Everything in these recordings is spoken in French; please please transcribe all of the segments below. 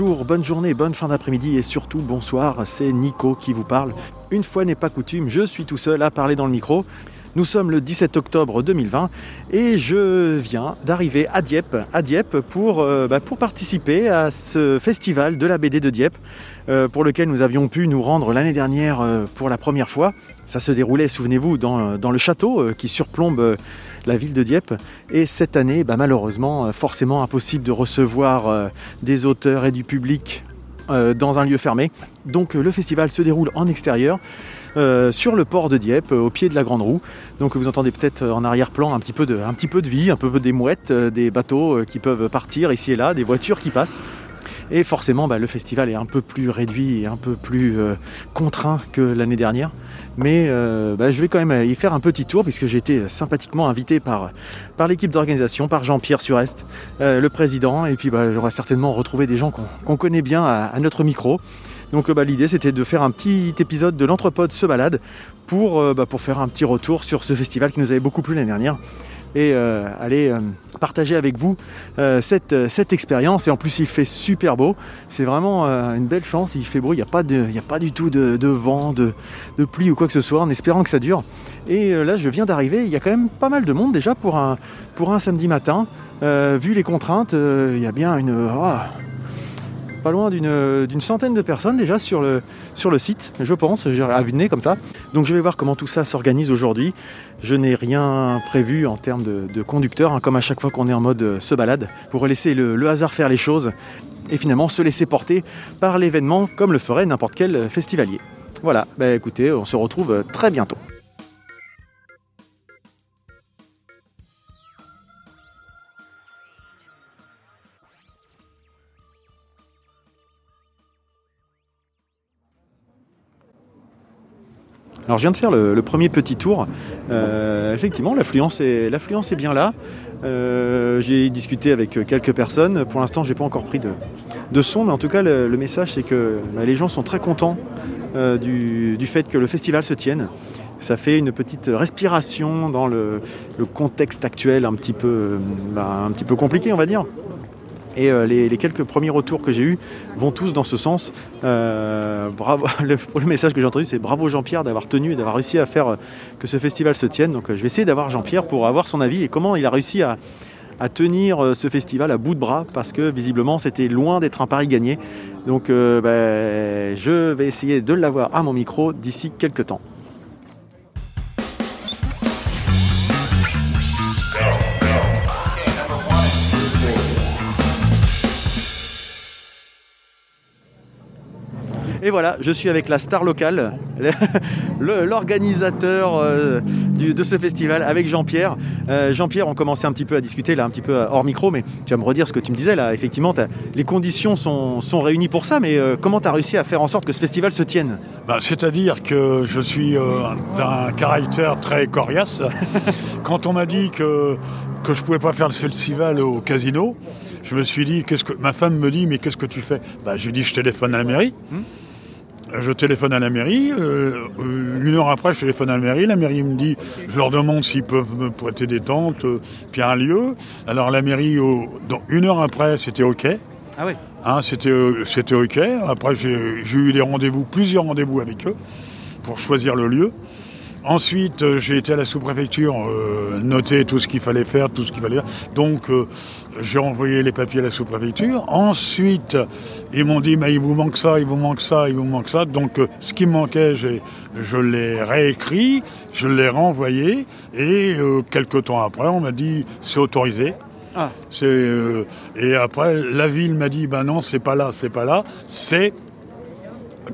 bonjour, bonne journée, bonne fin d'après-midi et surtout bonsoir, c'est Nico qui vous parle. Une fois n'est pas coutume, je suis tout seul à parler dans le micro. Nous sommes le 17 octobre 2020 et je viens d'arriver à Dieppe, euh, bah, pour participer à ce festival de la BD de Dieppe euh, pour lequel nous avions pu nous rendre l'année dernière euh, pour la première fois. Ça se déroulait, souvenez-vous, dans le château qui surplombe la ville de Dieppe. Et cette année, bah, malheureusement, forcément impossible de recevoir des auteurs et du public dans un lieu fermé. Donc le festival se déroule en extérieur. Euh, sur le port de Dieppe, au pied de la Grande Roue. Donc vous entendez peut-être en arrière-plan un petit peu de, un petit peu de vie, un peu des mouettes, euh, des bateaux euh, qui peuvent partir ici et là, des voitures qui passent. Et forcément, bah, le festival est un peu plus réduit et un peu plus contraint que l'année dernière. Mais bah, je vais quand même y faire un petit tour puisque j'ai été sympathiquement invité par, l'équipe d'organisation, par Jean-Pierre Surest, le président. Et puis bah, j'aurai certainement retrouvé des gens qu'on connaît bien à notre micro. Donc bah, l'idée c'était de faire un petit épisode de l'Entrepode se balade euh, pour faire un petit retour sur ce festival qui nous avait beaucoup plu l'année dernière et euh, aller euh, partager avec vous cette, cette expérience. Et en plus, il fait super beau. C'est vraiment une belle chance. Il fait beau. Il n'y a, pas de, a pas du tout de, vent, de, de, pluie ou quoi que ce soit, en espérant que ça dure. Et là, je viens d'arriver. Il y a quand même pas mal de monde déjà pour un, pour un samedi matin. vu les contraintes, il y a bien une. Oh, pas loin d'une centaine de personnes déjà sur le, le site, je pense, à vue de nez comme ça. Donc je vais voir comment tout ça s'organise aujourd'hui. Je n'ai rien prévu en termes de, conducteur, hein, comme à chaque fois qu'on est en mode euh, se balade, pour laisser le, hasard faire les choses et finalement se laisser porter par l'événement comme le ferait n'importe quel festivalier. Voilà, bah écoutez, on se retrouve euh, très bientôt. Alors je viens de faire le, premier petit tour. Euh, effectivement, l'affluence est, bien là. Euh, j'ai discuté avec quelques personnes. Pour l'instant, j'ai pas encore pris de, son, mais en tout cas, le, message c'est que bah, les gens sont très contents euh, du, fait que le festival se tienne. Ça fait une petite respiration dans le, contexte actuel bah, un petit peu compliqué, on va dire. Et euh, les, quelques premiers retours que j'ai eus vont tous dans ce sens. Euh, le, message que j'ai entendu, c'est bravo Jean-Pierre d'avoir tenu et d'avoir réussi à faire euh, que ce festival se tienne. Donc je vais essayer d'avoir Jean-Pierre pour avoir son avis et comment il a réussi à, tenir ce festival à bout de bras parce que visiblement c'était loin d'être un pari gagné. Donc ben, je vais essayer de l'avoir à mon micro d'ici quelques temps. Et voilà, je suis avec la star locale, l'organisateur euh, de ce festival, avec Jean-Pierre. Euh, Jean-Pierre, on commençait un petit peu à discuter là, un petit peu hors micro, mais tu vas me redire ce que tu me disais là. Effectivement, les conditions sont, réunies pour ça, mais euh, comment tu as réussi à faire en sorte que ce festival se tienne? Bah, C'est-à-dire que je suis d'un caractère très coriace. Quand on m'a dit que, que je ne pouvais pas faire le festival au casino, je me suis dit, qu'est-ce que ma femme me dit, mais qu'est-ce que tu fais? Bah, Je lui dis, je téléphone à la mairie. Hum je téléphone à la mairie. Euh, euh, une heure après, je téléphone à la mairie. La mairie me dit, je leur demande s'ils peuvent me prêter des tentes, euh, puis un lieu. Alors la mairie, une heure après, c'était OK. Ah oui. Hein, c'était, c'était OK. Après, j'ai, eu des rendez-vous, plusieurs rendez-vous avec eux pour choisir le lieu. Ensuite, euh, j'ai été à la sous-préfecture euh, noter tout ce qu'il fallait faire, tout ce qu'il fallait faire. Donc, euh, j'ai envoyé les papiers à la sous-préfecture. Ensuite, ils m'ont dit, mais il vous manque ça, il vous manque ça, il vous manque ça. Donc, ce qui me manquait, je l'ai réécrit, je l'ai renvoyé. Et quelques temps après, on m'a dit, c'est autorisé. Ah. et après, la ville m'a dit, ben non, c'est pas là, c'est pas là, c'est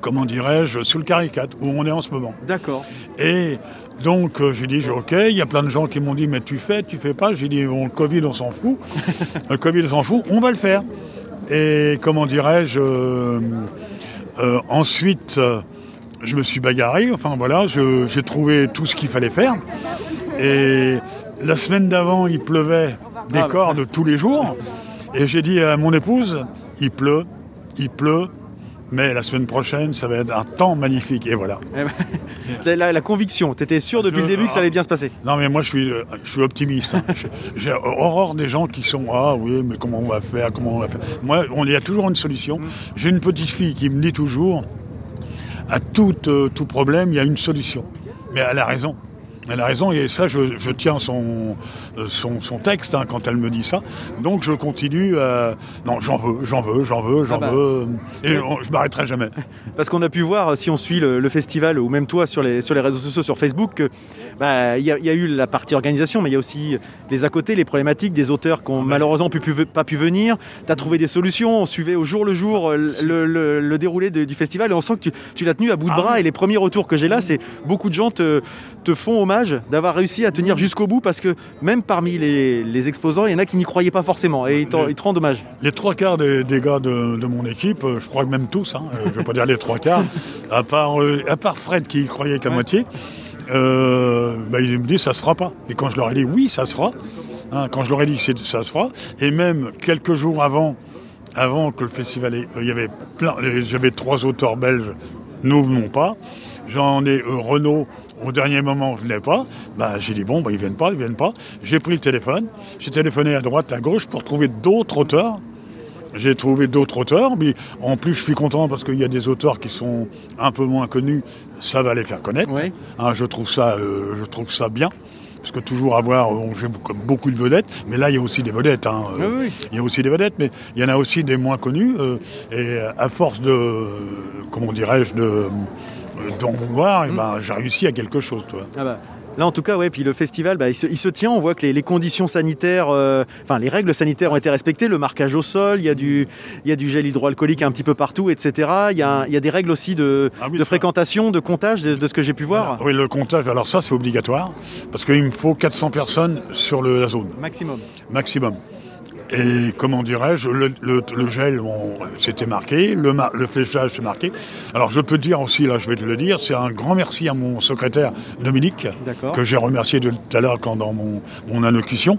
comment dirais-je, sous le caricat, où on est en ce moment. D'accord. Et donc euh, j'ai dit, ok, il y a plein de gens qui m'ont dit, mais tu fais, tu fais pas. J'ai dit, le Covid, on s'en fout. le Covid, on s'en fout, on va le faire. Et comment dirais-je, euh, euh, ensuite, je me suis bagarré, enfin voilà, j'ai trouvé tout ce qu'il fallait faire. Et la semaine d'avant, il pleuvait des ah, cordes tous les jours. Et j'ai dit à mon épouse, il pleut, il pleut, Mais la semaine prochaine, ça va être un temps magnifique. Et voilà. Eh ben, la, la- la conviction, tu étais sûr depuis Je- le début que ça allait bien se passer. Non, mais moi, je suis, euh, je suis optimiste. hein. J'ai- horreur des gens qui sont Ah oui, mais comment on va faire Comment on va faire Moi, on- il y a toujours une solution. J'ai une petite fille qui me dit toujours à tout, euh, tout problème, il y a une solution. Mais elle a raison. Elle a raison, et ça, je, je tiens son, son, son texte hein, quand elle me dit ça. Donc, je continue. à- Non, j'en veux, j'en veux, j'en veux, j'en Ah bah. veux. Et on- je m'arrêterai jamais. Parce qu'on a pu voir, si on suit le, le festival, ou même toi sur les, sur les réseaux sociaux, sur Facebook, que, bah, il y, a- il y a eu la partie organisation, mais il y a aussi les à côté, les problématiques des auteurs qui ont malheureusement pu- pu- pas pu venir. Tu as trouvé des solutions, on suivait au jour le jour euh, le, le- le déroulé de- du festival, et on sent que tu, tu l'as tenu à bout de Ah bras. oui. Et les premiers retours que j'ai là, c'est beaucoup de gens te, te font hommage d'avoir réussi à tenir jusqu'au bout, parce que même parmi les, les exposants, il y en a qui n'y croyaient pas forcément, et ils, te rendent hommage. Les trois quarts des, des gars de, de mon équipe, euh, je crois que même tous, hein, euh, je ne vais pas dire les trois quarts, à part, euh, à part Fred qui y croyait qu'à Ouais. moitié, euh, bah, ils me disent ça se fera pas. Et quand je leur ai dit oui, ça se fera, hein, quand je leur ai dit ça se fera, et même quelques jours avant, avant que le festival, ait- il y avait plein, j'avais trois auteurs belges, nous venons pas. J'en ai euh, Renault. Au dernier moment, ne venait pas. Bah, j'ai dit bon, bah, ils viennent pas, ils viennent pas. J'ai pris le téléphone. J'ai téléphoné à droite, à gauche pour trouver d'autres auteurs. J'ai trouvé d'autres auteurs, mais en plus je suis content parce qu'il y a des auteurs qui sont un peu moins connus, ça va les faire connaître. Ouais. Hein, je, trouve ça, euh, je trouve ça bien, parce que toujours avoir, on fait comme beaucoup de vedettes, mais là il y a aussi des vedettes. hein, euh, Oui, oui. Il y a aussi des vedettes, mais il y en a aussi des moins connus, euh, et à force de, comment dirais-je, de d'en vouloir, eh ben, j'ai réussi à quelque chose. Toi. Ah bah, Là, en tout cas, ouais, puis le festival, bah, il, se, il se tient. On voit que les, les conditions sanitaires, euh, enfin, les règles sanitaires ont été respectées. Le marquage au sol, il y a du, il y a du gel hydroalcoolique un petit peu partout, etc. Il y a, un- il y a des règles aussi de, Ah oui, de ça. fréquentation, de comptage, de, de ce que j'ai pu voir. Oui, le comptage, alors ça c'est obligatoire, parce qu'il me faut 400 personnes sur le- la zone. Maximum. maximum. Et comment dirais-je, le, le- le gel, c'était marqué, le, fléchage, c'est marqué. Alors je peux te dire aussi, là je vais te le dire, c'est un grand merci à mon secrétaire Dominique, que j'ai remercié tout à l'heure quand dans mon, mon allocution,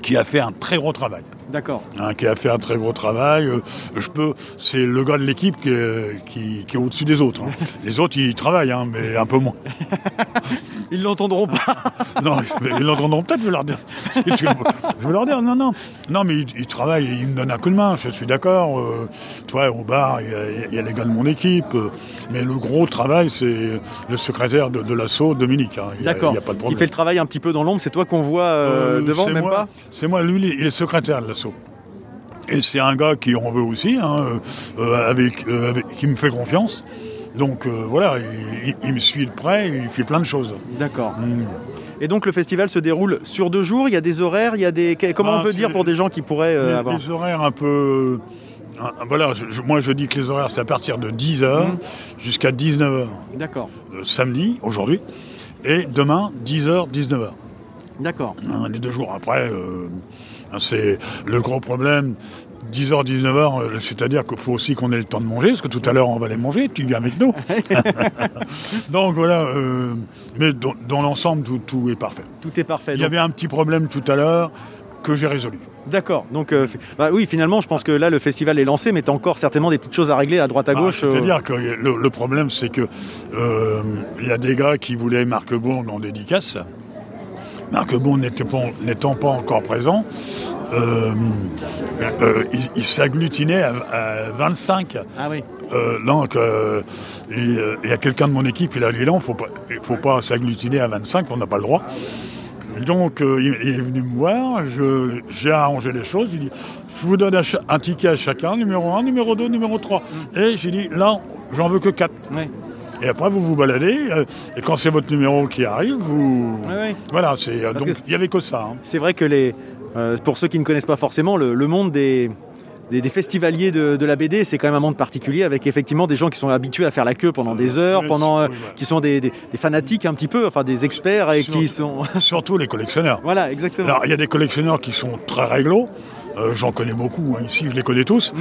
qui a fait un très gros travail. D'accord. hein, qui a fait un très gros travail. Euh, je peux, c'est le gars de l'équipe qui est, qui- qui est au-dessus des autres. hein. Les autres, ils travaillent, hein, mais un peu moins. Ils l'entendront pas. Non, mais ils l'entendront peut-être, je vais leur dire. Je vais leur dire, non, non. Non, mais ils, ils travaillent, ils me donnent un coup de main, je suis d'accord. Euh, toi, au bar, il y, a- il y a les gars de mon équipe. euh, mais le gros travail, c'est le secrétaire de, de l'assaut, Dominique. hein. D'accord. Il fait le travail un petit peu dans l'ombre. C'est toi qu'on voit euh, devant, même moi- pas? C'est moi, lui, il est secrétaire de Et c'est un gars qui en veut aussi, hein, euh, euh, avec, euh, avec- qui me fait confiance. Donc euh, voilà, il, il- il me suit de près, il fait plein de choses. D'accord. Mm. Et donc le festival se déroule sur deux jours. Il y a des horaires. Il y a des. Comment Ah, on peut dire pour des gens qui pourraient les, avoir les horaires un peu. voilà, je- moi je dis que les horaires c'est à partir de 10h Mhm. jusqu'à 19h D'accord. euh, samedi, aujourd'hui, et demain 10h, 19h. D'accord. Hein, les deux jours après, euh, c'est le gros problème. 10h, 19h, euh, c'est-à-dire qu'il faut aussi qu'on ait le temps de manger, parce que tout à l'heure on va aller manger, tu viens avec nous. Donc voilà, euh, mais dans, dans l'ensemble, tout, tout est parfait. Tout est parfait. Il y avait un petit problème tout à l'heure que j'ai résolu. D'accord. Donc, euh, bah oui, finalement, je pense que là, le festival est lancé, mais tu as encore certainement des petites choses à régler à droite à Ah, gauche. euh, C'est-à-dire que le, le problème, c'est que euh, il y a des gars qui voulaient Marc Bourg en dédicace. Pas- n'étant pas encore présent, euh, euh, il, il s'agglutinait à, à 25. Ah oui. Euh, donc, il il y a quelqu'un de mon équipe, il a dit non, il faut pas s'agglutiner à 25, on n'a pas le droit. Donc, il, il est venu me voir, j'ai arrangé les choses, il dit, je vous donne un, ticket à chacun, numéro 1, numéro 2, numéro 3. Et j'ai dit, là, j'en veux que 4. Ouais. Et après, vous vous baladez, euh, et quand c'est votre numéro qui arrive, vous... Ouais, ouais. Voilà, c'est, euh, donc il n'y avait que ça. hein. C'est vrai que les, euh, pour ceux qui ne connaissent pas forcément, le, le monde des, des, des festivaliers de, de la BD, c'est quand même un monde particulier avec effectivement des gens qui sont habitués à faire la queue pendant des heures, pendant, euh, qui sont des, des- des fanatiques un petit peu, enfin des experts et Sur- qui sont. Surtout les collectionneurs. voilà, exactement. Alors, il y a des collectionneurs qui sont très réglo. Euh, J'en connais beaucoup hein, ici, je les connais tous. Mm.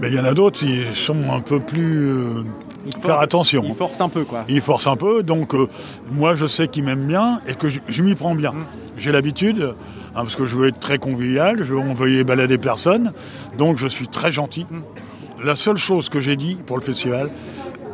Mais il y en a d'autres qui sont un peu plus. euh, Ils faire forcent- attention. Ils forcent un peu, quoi. Ils forcent un peu. Donc, euh, moi, je sais qu'ils m'aiment bien et que je, je m'y prends bien. Mm. J'ai l'habitude, hein, parce que je veux être très convivial, je veux envoyer balader personne. Donc, je suis très gentil. Mm. la seule chose que j'ai dit pour le festival,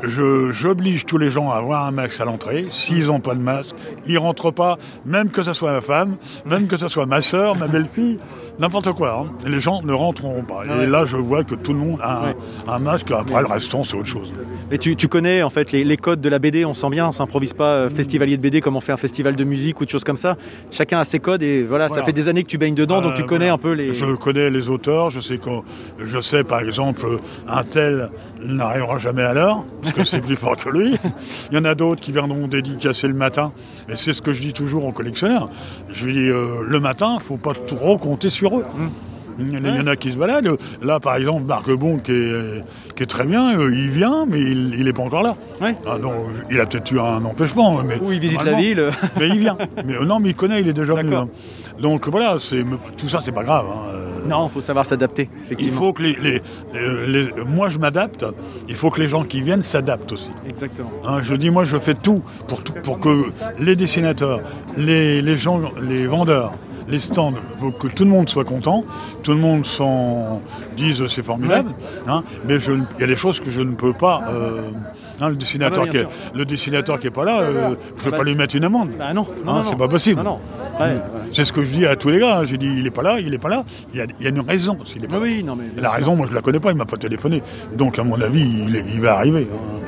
j'oblige tous les gens à avoir un masque à l'entrée. S'ils n'ont pas de masque, ils rentrent pas, même que ce soit ma femme, même que ce soit ma soeur, ma belle-fille, n'importe quoi. hein. Les gens ne rentreront pas. Et là, je vois que tout le monde a un, Ouais. un masque. Après, le restant, c'est autre chose. Et tu, tu connais en fait les, les codes de la BD, on sent bien, on s'improvise pas euh, festivalier de BD comme on fait un festival de musique ou de choses comme ça. Chacun a ses codes et voilà, ça fait des années que tu baignes dedans, donc Euh, tu connais voilà. un peu les. Je connais les auteurs, je sais, je sais par exemple, un tel n'arrivera jamais à l'heure, parce que c'est plus fort que lui. Il y en a d'autres qui viendront dédicacer le matin, et c'est ce que je dis toujours aux collectionneurs. Je lui dis, euh, le matin, il ne faut pas trop compter sur eux. Il y en a- il y en a qui se baladent. Là, par exemple, Marc Bon, qui est, qui est très bien, euh, il vient, mais il n'est pas encore là. Ouais. Ah, non, il a peut-être eu un empêchement. Mais Où il visite la ville. mais il vient. Mais euh, non, mais il connaît, il est déjà venu. Hein. Donc voilà, tout ça, c'est pas grave. hein. Non, faut savoir s'adapter, Il faut que les, les- les- moi je m'adapte. Il faut que les gens qui viennent s'adaptent aussi. Exactement. Hein, je dis moi je fais tout pour, tout- pour que les dessinateurs, les, les gens, les vendeurs, les stands, faut que tout le monde soit content, tout le monde s'en dise c'est formidable. hein, mais il y a des choses que je ne peux pas. euh, hein, le dessinateur Ah bah, qui bien est, le dessinateur qui est pas là, euh, je ne vais bah, pas lui mettre une amende. Bah non, non, Hein, non, c'est pas possible. Ouais, ouais. C'est ce que je dis à tous les gars. hein. J'ai dit il est pas là, il est pas là. Il y a, il y a une raison. s'il est pas Oui, là. non mais. La raison, moi je la connais pas, il m'a pas téléphoné. Donc à mon avis, il, va arriver. hein.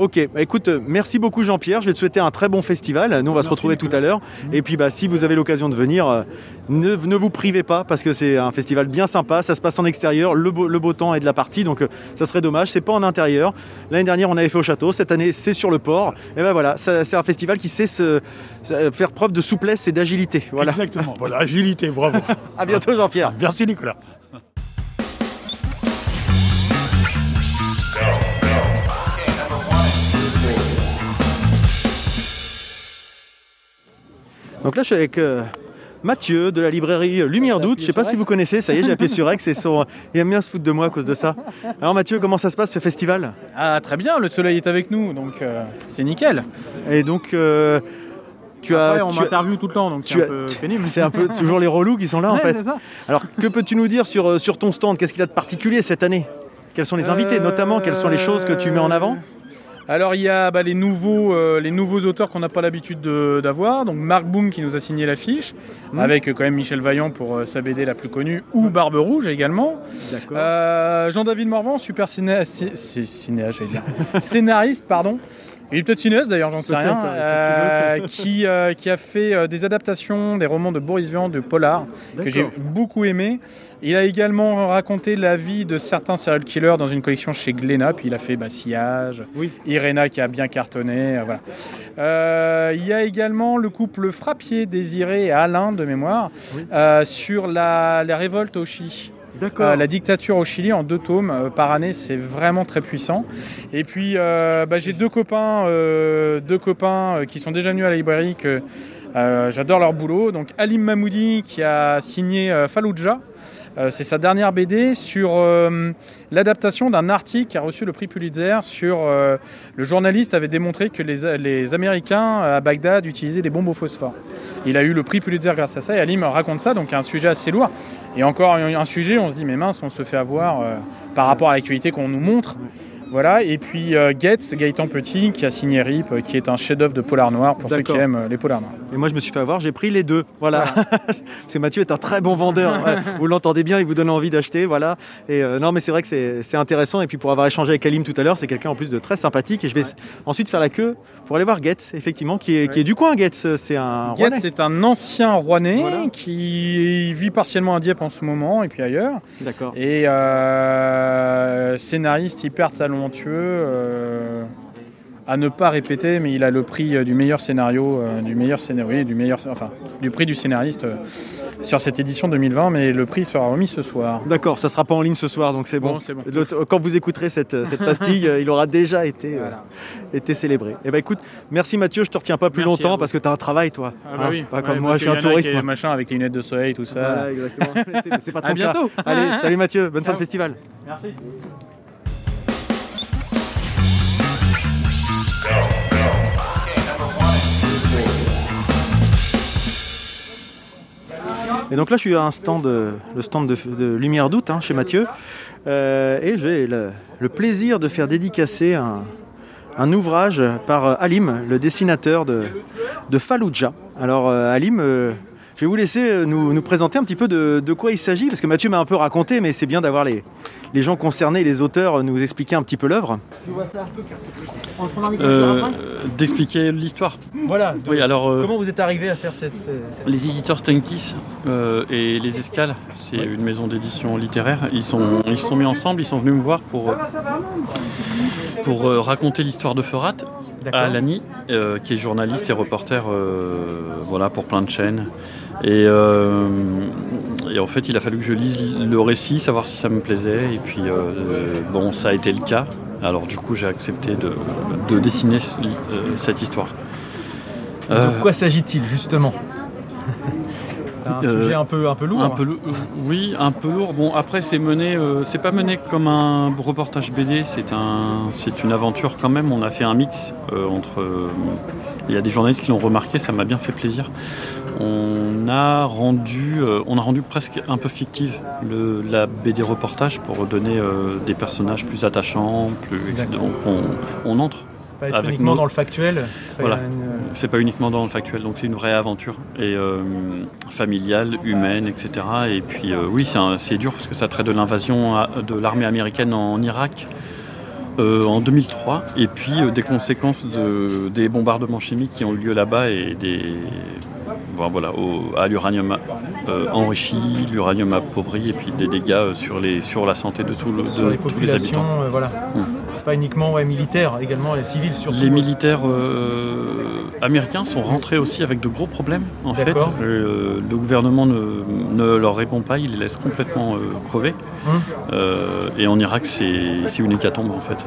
Ok, bah écoute, euh, merci beaucoup Jean-Pierre. Je vais te souhaiter un très bon festival. Nous, on va se retrouver tout à l'heure. Et puis, bah, si vous avez l'occasion de venir, euh, ne, ne vous privez pas parce que c'est un festival bien sympa. Ça se passe en extérieur. Le beau, le beau temps est de la partie, donc euh, ça serait dommage. C'est pas en intérieur. L'année dernière, on avait fait au château. Cette année, c'est sur le port. Et ben voilà, c'est un festival qui sait se, se- faire preuve de souplesse et d'agilité. Voilà. Exactement. Voilà, agilité, bravo. À bientôt Jean-Pierre. Merci Nicolas. Donc là, je suis avec euh, Mathieu de la librairie Lumière d'août. Je sais pas si vous connaissez, ça y est, j'ai appuyé sur X et son... il aime bien se foutre de moi à cause de ça. Alors Mathieu, comment ça se passe ce festival? Ah très bien, le soleil est avec nous, donc euh, c'est nickel. Et donc, euh, tu Après, as. on m'interviewe tout le temps, donc c'est un peu pénible. C'est un peu toujours les relous qui sont là en Ouais, fait. ça. Alors que peux-tu nous dire sur, sur ton stand? Qu'est-ce qu'il a de particulier cette année? Quels sont les invités notamment? Quelles sont les choses que tu mets en avant? Alors il y a bah, les, nouveaux, euh, les nouveaux auteurs qu'on n'a pas l'habitude de- d'avoir. Donc Marc Boom qui nous a signé l'affiche, Mhm. avec euh, quand même Michel Vaillant pour euh, sa BD la plus connue, ou Barbe Rouge également. D'accord. Jean-David Morvan, super ciné... scénariste, pardon. Il est peut-être cinéaste d'ailleurs, j'en sais rien. parce Euh, qui, euh, qui a fait euh, des adaptations des romans de Boris Vian, de Polar, que j'ai beaucoup aimé. Il a également raconté la vie de certains serial killers dans une collection chez Glénat. Puis il a fait bah, Sillage, Oui. Irena qui a bien cartonné. euh, voilà. Il y a également le couple Frappier, Désiré et Alain de mémoire Oui. sur la, la révolte au Chili. Euh, la dictature au Chili en deux tomes euh, par année, c'est vraiment très puissant. Et puis euh, bah, j'ai deux copains, qui sont déjà venus à la librairie que j'adore leur boulot. Donc Alim Mahmoudi qui a signé Fallujah. Euh, c'est sa dernière BD sur euh, l'adaptation d'un article qui a reçu le prix Pulitzer sur euh, le journaliste avait démontré que les, Américains à Bagdad utilisaient des bombes au phosphore. Il a eu le prix Pulitzer grâce à ça et Alim raconte ça, donc un sujet assez lourd. Et encore un, sujet, on se dit mais mince, on se fait avoir par rapport à l'actualité qu'on nous montre. Voilà, et puis euh, Gates, Gaëtan Petit, qui a signé RIP, euh, qui est un chef-d'œuvre de polar noir pour ceux qui aiment euh, les polars noirs. Et moi, je me suis fait avoir, j'ai pris les deux. Voilà. Parce que Mathieu est un très bon vendeur. Ouais, Vous l'entendez bien, il vous donne envie d'acheter. Voilà. Et euh, non, mais c'est vrai que c'est intéressant. Et puis pour avoir échangé avec Alim tout à l'heure, c'est quelqu'un en plus de très sympathique. Et je vais ensuite faire la queue pour aller voir Getz, effectivement, qui est, qui est du coin, Getz. C'est un c'est un ancien Rouennais Voilà. qui vit partiellement à Dieppe en ce moment et puis ailleurs. D'accord. Et scénariste hyper talentueux, euh, à ne pas répéter, mais il a le prix euh, du meilleur scénario, euh, du meilleur scénario, oui, du meilleur, enfin, du prix du scénariste euh, sur cette édition 2020, mais le prix sera remis ce soir. D'accord, ça sera pas en ligne ce soir, donc c'est bon. Quand vous écouterez cette, cette pastille, il aura déjà été, euh, célébré. Eh ben écoute, merci Mathieu, je te retiens pas plus Merci longtemps parce que tu as un travail, toi. Ah bah Hein, oui. Pas Ouais, comme moi, je suis un touriste. moi. machin avec les lunettes de soleil, tout ça. Voilà, exactement. C'est- pas ton À bientôt. cas. Allez, salut Mathieu, bonne fin de Ciao. festival. Merci. Et donc là, je suis à un stand, le stand de, Lumière d'août hein, chez Mathieu. et j'ai le, plaisir de faire dédicacer un, ouvrage par Alim, le dessinateur de, Fallujah. Alors Alim, je vais vous laisser nous, présenter un petit peu de quoi il s'agit, parce que Mathieu m'a un peu raconté, mais c'est bien d'avoir les, les gens concernés, les auteurs, nous expliquer un petit peu l'œuvre euh, D'expliquer l'histoire. Voilà. oui, alors, euh, comment vous êtes arrivé à faire cette, Les éditeurs Stenkis euh, et Les Escales, c'est une maison d'édition littéraire. Ils sont, ils se sont mis ensemble, ils sont venus me voir pour, pour raconter l'histoire de Ferat à Alani, qui est journaliste et reporter voilà, pour plein de chaînes. Et, et, en fait, il a fallu que je lise le récit, savoir si ça me plaisait. Et puis, euh, bon, ça a été le cas. Alors, du coup, j'ai accepté de, dessiner euh, cette histoire. De quoi s'agit-il, justement? Un euh, sujet un peu, un peu lourd. Un peu, oui, un peu lourd. Bon, après, c'est mené, c'est pas mené comme un reportage BD. C'est un, c'est une aventure quand même. On a fait un mix entre. Il y a des journalistes qui l'ont remarqué. Ça m'a bien fait plaisir on a rendu, euh, on a rendu presque un peu fictive la BD reportage pour donner euh, des personnages plus attachants, plus on, entre. Pas uniquement dans le factuel. Voilà. C'est pas uniquement dans le factuel, donc c'est une vraie aventure et euh, familiale, humaine, etc. Et puis oui, c'est dur parce que ça traite de l'invasion de l'armée américaine en Irak. en 2003, et puis des conséquences des bombardements chimiques qui ont eu lieu là-bas et des, voilà, à l'uranium euh, enrichi, l'uranium appauvri et puis des dégâts euh, sur, les, sur la santé de, tout les tous les habitants. Euh, voilà. Hmm. Pas uniquement ouais, militaires, également les civils surtout. Les militaires américains sont rentrés aussi avec de gros problèmes en fait. le gouvernement ne, leur répond pas, il les laisse complètement crever. Hmm. et en Irak c'est une hécatombe en fait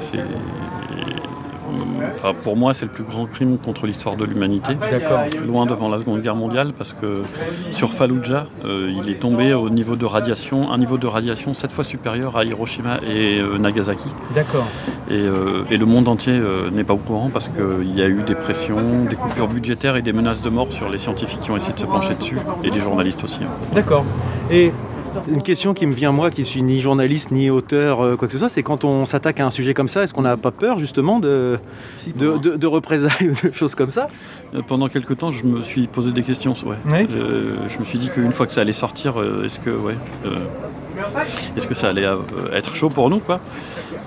pour moi, c'est le plus grand crime contre l'histoire de l'humanité. Loin devant la Seconde Guerre mondiale, parce que sur Fallujah, euh, il est tombé au niveau de radiation, un niveau de radiation sept fois supérieur à Hiroshima et euh, Nagasaki. D'accord. Et, euh, le monde entier n'est pas au courant parce qu'il y a eu des pressions, des coupures budgétaires et des menaces de mort sur les scientifiques qui ont essayé de se pencher dessus, et les journalistes aussi. Hein. D'accord. Et une question qui me vient moi, qui suis ni journaliste ni auteur, euh, quoi que ce soit, c'est quand on s'attaque à un sujet comme ça, est-ce qu'on n'a pas peur justement de, de, représailles ou de choses comme ça? Euh, Pendant quelques temps, je me suis posé des questions. Ouais. Euh, je me suis dit qu'une fois que ça allait sortir, est-ce que, ouais, est-ce que ça allait être chaud pour nous, quoi?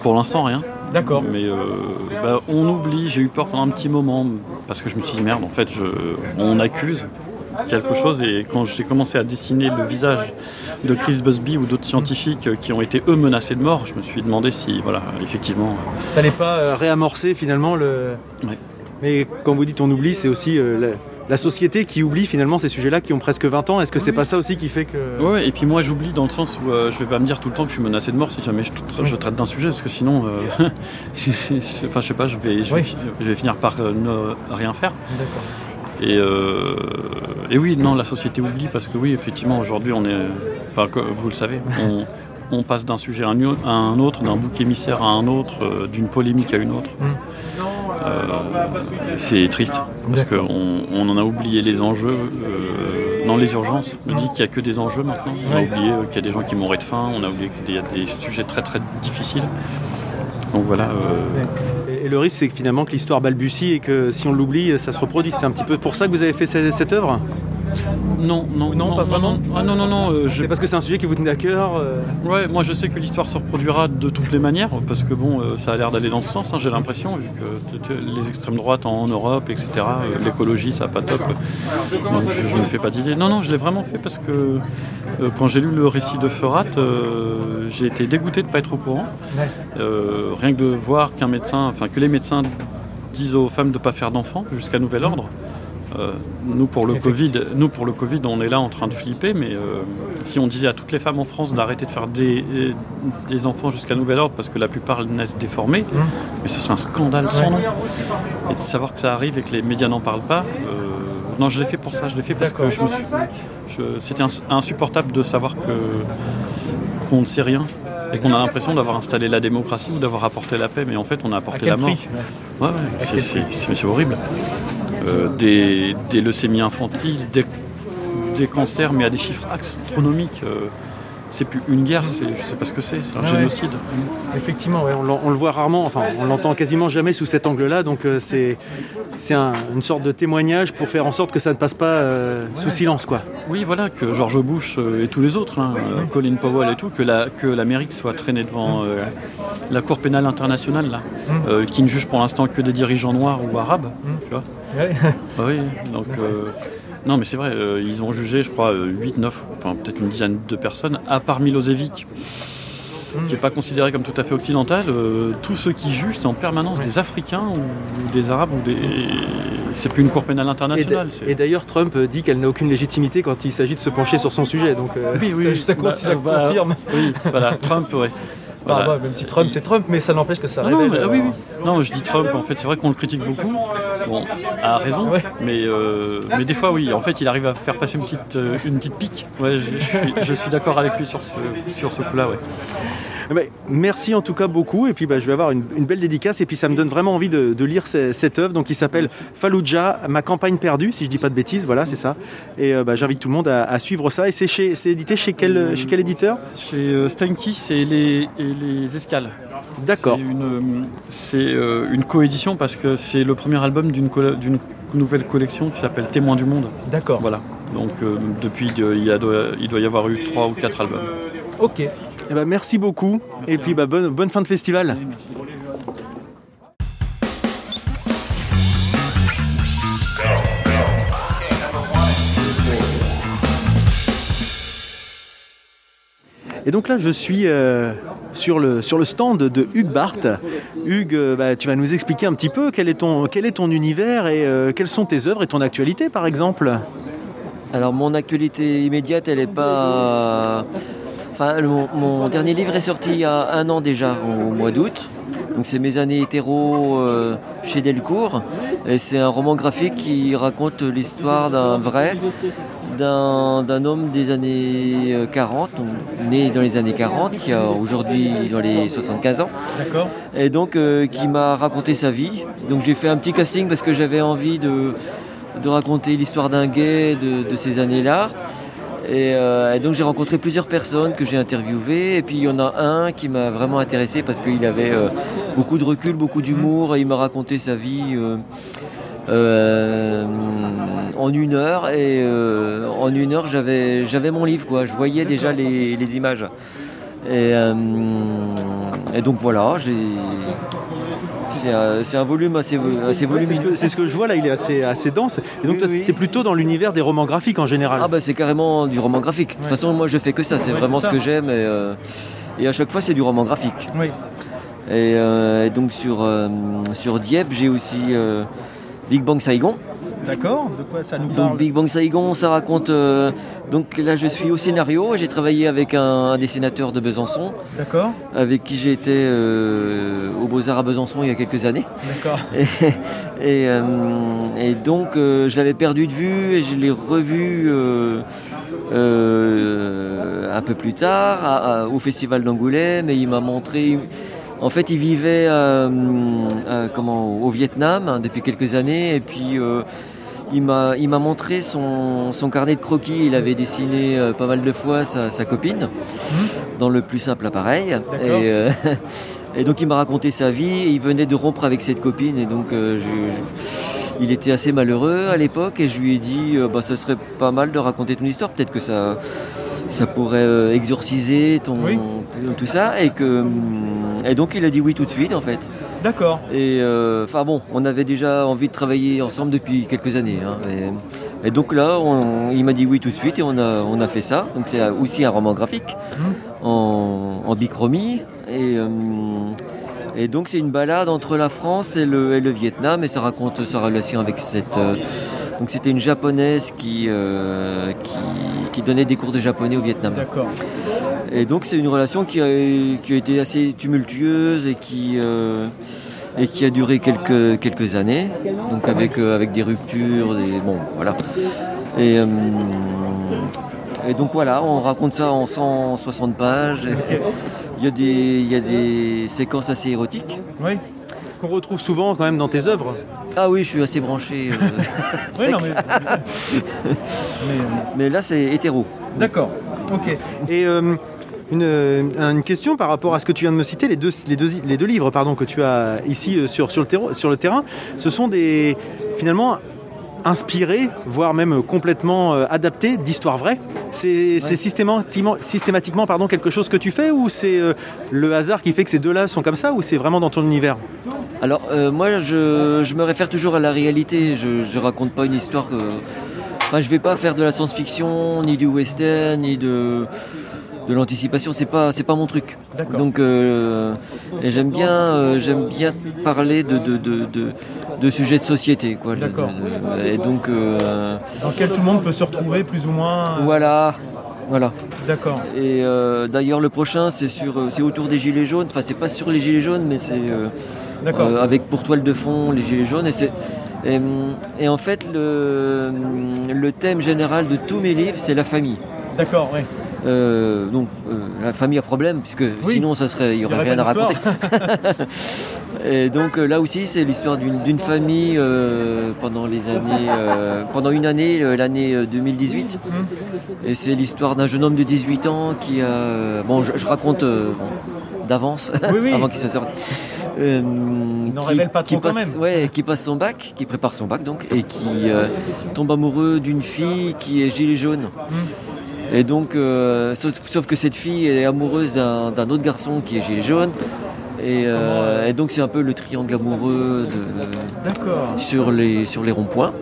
Pour l'instant, rien. D'accord. Mais bah, on oublie. J'ai eu peur pendant un petit moment parce que je me suis dit merde. En fait, je, on accuse quelque chose. Et quand j'ai commencé à dessiner le visage de Chris Busby ou d'autres scientifiques qui ont été eux menacés de mort, je me suis demandé si, voilà, effectivement. Euh, Ça n'est pas euh, réamorcer finalement le. Mais quand vous dites on oublie, c'est aussi euh, la, société qui oublie finalement ces sujets-là qui ont presque 20 ans. Est-ce que c'est pas ça aussi qui fait que. Ouais, et puis moi j'oublie dans le sens où je vais pas me dire tout le temps que je suis menacé de mort si jamais je, traite d'un sujet, parce que sinon, enfin je sais pas, je vais, je vais finir par ne rien faire. D'accord. Euh, et, oui, non, la société oublie parce que oui, effectivement, aujourd'hui, on est, enfin, vous le savez, on, passe d'un sujet à un, autre, d'un bouc émissaire à un autre, euh, d'une polémique à une autre. Mm. Euh, c'est triste parce qu'on on en a oublié les enjeux. dans les urgences, on dit qu'il n'y a que des enjeux maintenant. On a oublié qu'il y a des gens qui mourraient de faim, on a oublié qu'il y a des sujets très très difficiles. Voilà. Et le risque, c'est finalement que l'histoire balbutie et que si on l'oublie, ça se reproduit. C'est un petit peu pour ça que vous avez fait cette, œuvre? Non, non, non, pas vraiment. Ah, non, non, non. Euh, c'est parce que c'est un sujet qui vous tenait à cœur. Euh ouais, moi je sais que l'histoire se reproduira de toutes les manières, parce que bon, euh, ça a l'air d'aller dans ce sens. Hein, j'ai l'impression, vu que les extrêmes droites en Europe, etc. L'écologie, ça pas top. Donc je ne me fais pas d'idée. Non, non, je l'ai vraiment fait parce que quand j'ai lu le récit de Ferat, j'ai été dégoûté de ne pas être au courant. rien que de voir qu'un médecin, enfin que les médecins disent aux femmes de ne pas faire d'enfants jusqu'à nouvel ordre. Euh, nous, pour le COVID, nous, pour le Covid, on est là en train de flipper, mais euh, si on disait à toutes les femmes en France d'arrêter de faire des, des enfants jusqu'à nouvel ordre parce que la plupart naissent déformés, mmh. mais ce serait un scandale sans nom. Et de savoir que ça arrive et que les médias n'en parlent pas, euh, non, je l'ai fait pour ça, je l'ai fait parce que je me suis. C'était insupportable de savoir que qu'on ne sait rien et qu'on a l'impression d'avoir installé la démocratie ou d'avoir apporté la paix, mais en fait on a apporté la mort. Ouais, c'est horrible. Euh, des, leucémies infantiles, des cancers, mais à des chiffres astronomiques. C'est plus une guerre, je sais pas ce que c'est, c'est un Ouais. génocide. Effectivement, ouais, on, le voit rarement, enfin on l'entend quasiment jamais sous cet angle-là, donc euh, c'est c'est un- une sorte de témoignage pour faire en sorte que ça ne passe pas euh, sous silence. quoi. Oui, voilà, que George Bush euh, et tous les autres, hein, Colin Powell et tout, que, la- que l'Amérique soit traînée devant euh, la Cour pénale internationale, là, euh, qui ne juge pour l'instant que des dirigeants noirs ou arabes. Tu vois Ah oui, donc. Euh, non, mais c'est vrai, euh, ils ont jugé, je crois, 8, 9, enfin peut-être une dizaine de personnes, à part Milosevic, qui n'est pas considéré comme tout à fait occidental. euh, tous ceux qui jugent, c'est en permanence des Africains ou des Arabes ou des. C'est plus une cour pénale internationale. Et d'ailleurs, Trump euh, dit qu'elle n'a aucune légitimité quand il s'agit de se pencher sur son sujet, donc euh, Oui, oui, ça, oui. ça con- Bah, ça bah, confirme. Oui, voilà, Trump, ouais. Voilà. ouais, même si Trump c'est Trump, mais ça n'empêche que ça Non, non, mais- ah euh, oui, oui. Non, je dis Trump, en fait, c'est vrai qu'on le critique beaucoup. Bon, à raison, Ouais. mais, euh, mais des fois, oui, en fait, il arrive à faire passer une petite, euh, une petite pique. Ouais, je, je suis, suis d'accord avec lui sur ce, sur ce coup-là, ouais. Eh ben, merci en tout cas beaucoup. Et puis bah, je vais avoir une, une belle dédicace. Et puis ça me donne vraiment envie de, de lire ce- cette œuvre. Donc il s'appelle Fallujah, ma campagne perdue, si je dis pas de bêtises. Voilà, c'est ça. Et euh, bah, j'invite tout le monde à, à suivre ça. Et c'est chez- c'est édité chez quel, chez quel éditeur? Chez euh, les, et les escales. D'accord. C'est une, euh, c'est une coédition parce que c'est le premier album d'une nouvelle collection qui s'appelle Témoins du monde. D'accord. Voilà. Donc euh, depuis, euh, il, y a- doit, il doit y avoir eu trois ou quatre albums. Ok. Eh ben, merci beaucoup. Et puis bah, bonne, bonne fin de festival. Et donc là, je suis euh, sur, le, sur le stand de Hugues Barthes. Hugues, euh, bah, tu vas nous expliquer un petit peu quel est ton, quel est ton univers et euh, quelles sont tes œuvres et ton actualité, par exemple. Alors mon actualité immédiate, elle n'est pas... Enfin, le- mon, dernier livre est sorti il y a un an déjà, au mois d'août. Donc c'est Mes années hétéro euh, chez Delcourt. Et c'est un roman graphique qui raconte l'histoire d'un vrai, d'un homme des années euh, 40, donc, né dans les années 40, qui a aujourd'hui dans les 75 ans D'accord. et donc euh, qui m'a raconté sa vie. Donc j'ai fait un petit casting parce que j'avais envie de, de raconter l'histoire d'un gay de, de ces années-là. Et, euh, et donc j'ai rencontré plusieurs personnes que j'ai interviewées. Et puis il y en a un qui m'a vraiment intéressé parce qu'il avait euh, beaucoup de recul, beaucoup d'humour. Et il m'a raconté sa vie euh, en une heure. Et en une heure j'avais mon livre quoi, je voyais déjà les, images. Et, et donc voilà, j'ai c'est un, volume assez, assez Ouais, c'est, ce volumineux. que, c'est ce que je vois là, il est assez, assez dense. Et donc Oui, oui. t'es plutôt dans l'univers des romans graphiques en général. Ah bah c'est carrément du roman graphique. De toute façon moi je fais que ça, c'est vraiment ce que j'aime et, euh, et à chaque fois c'est du roman graphique. Oui. Et, euh, et donc sur, euh, sur Dieppe j'ai aussi Big Bang Saigon. D'accord. De quoi ça nous Donc Big Bang Saigon ça raconte... euh, donc là je suis au scénario, j'ai travaillé avec un, un dessinateur de Besançon D'accord. avec qui j'ai été euh, au Beaux-Arts à Besançon il y a quelques années. D'accord. Et, et, euh, et donc je l'avais perdu de vue et je l'ai revu un peu plus tard à- à- au festival d'Angoulême et il m'a montré. En fait, il vivait euh, euh, comment, au Vietnam hein, depuis quelques années et puis euh, il m'a montré son, son carnet de croquis. Il avait dessiné euh, pas mal de fois sa, sa copine dans le plus simple appareil. Et, euh, et donc il m'a raconté sa vie. Et il venait de rompre avec cette copine et donc euh, je- je- il était assez malheureux à l'époque et je lui ai dit bah, ça serait pas mal de raconter ton histoire. Peut-être que ça ça pourrait euh, exorciser ton Oui. tout ça et que hum, et donc il a dit oui tout de suite en fait. D'accord. Et euh, enfin bon, on avait déjà envie de travailler ensemble depuis quelques années. hein. et, et donc là, on- il m'a dit oui tout de suite et on a, on a fait ça. Donc c'est aussi un roman graphique en, en bichromie. Et, euh, et donc c'est une balade entre la France et le, et le Vietnam et ça raconte sa relation avec cette... euh, donc c'était une japonaise qui, euh, qui, qui donnait des cours de japonais au Vietnam. D'accord. Et donc c'est une relation qui a, qui a été assez tumultueuse et qui, euh, et qui a duré quelques, quelques années, donc avec, euh, avec des ruptures, des, bon voilà. Et, euh, et donc voilà, on raconte ça en 160 pages. Il y, a des, il y a des séquences assez érotiques. Oui. Qu'on retrouve souvent quand même dans tes œuvres. Ah oui, je suis assez branché. euh, Ouais, non, sexe. mais- mais, Mais là, c'est hétéro. D'accord, ok. Et euh, une, euh, une question par rapport à ce que tu viens de me citer, les deux, les deux, les deux livres pardon, que tu as ici euh, sur, sur, le terreau- sur le terrain, ce sont des finalement inspirés, voire même complètement euh, adaptés d'histoires vraies. C'est systématiquement, systématiquement pardon, quelque chose que tu fais ou c'est euh, le hasard qui fait que ces deux-là sont comme ça ou c'est vraiment dans ton univers? Alors, euh, moi, je, je me réfère toujours à la réalité. Je, je raconte pas une histoire que. Enfin, je vais pas faire de la science-fiction, ni du western, ni de, de l'anticipation. C'est pas, c'est pas mon truc. Donc, euh, j'aime bien, euh, j'aime bien parler de, de, de, de- de sujets de société, quoi. D'accord. et donc, euh, Dans lequel tout le monde peut se retrouver plus ou moins voilà, voilà. D'accord. Et euh, d'ailleurs, le prochain, c'est sur, euh, c'est autour des gilets jaunes. Enfin, c'est pas sur les gilets jaunes, mais c'est euh, D'accord. euh, avec pour toile de fond les gilets jaunes. Et, c'est, et, et en fait, le, le thème général de tous mes livres, c'est la famille. D'accord, oui. Euh, donc, euh, la famille a problème, puisque Oui. sinon, ça serait, il y Il y aurait rien à raconter. et donc, euh, là aussi, c'est l'histoire d'une, famille euh, pendant les années, euh, pendant une année, l'année euh, 2018. Et c'est l'histoire d'un jeune homme de 18 ans qui a. Bon, je, je raconte euh, bon, d'avance, Oui, oui. avant qu'il soit sorti. N'en qui- révèle pas qui trop quand passe, même. Ouais, qui passe son bac, qui prépare son bac donc, et qui tombe amoureux d'une fille qui est gilet jaune. Hmm. Et donc, euh, sauf, sauf que cette fille est amoureuse d'un autre garçon qui est gilet jaune. Et, euh, et donc, c'est un peu le triangle amoureux de, sur les, sur les ronds-points.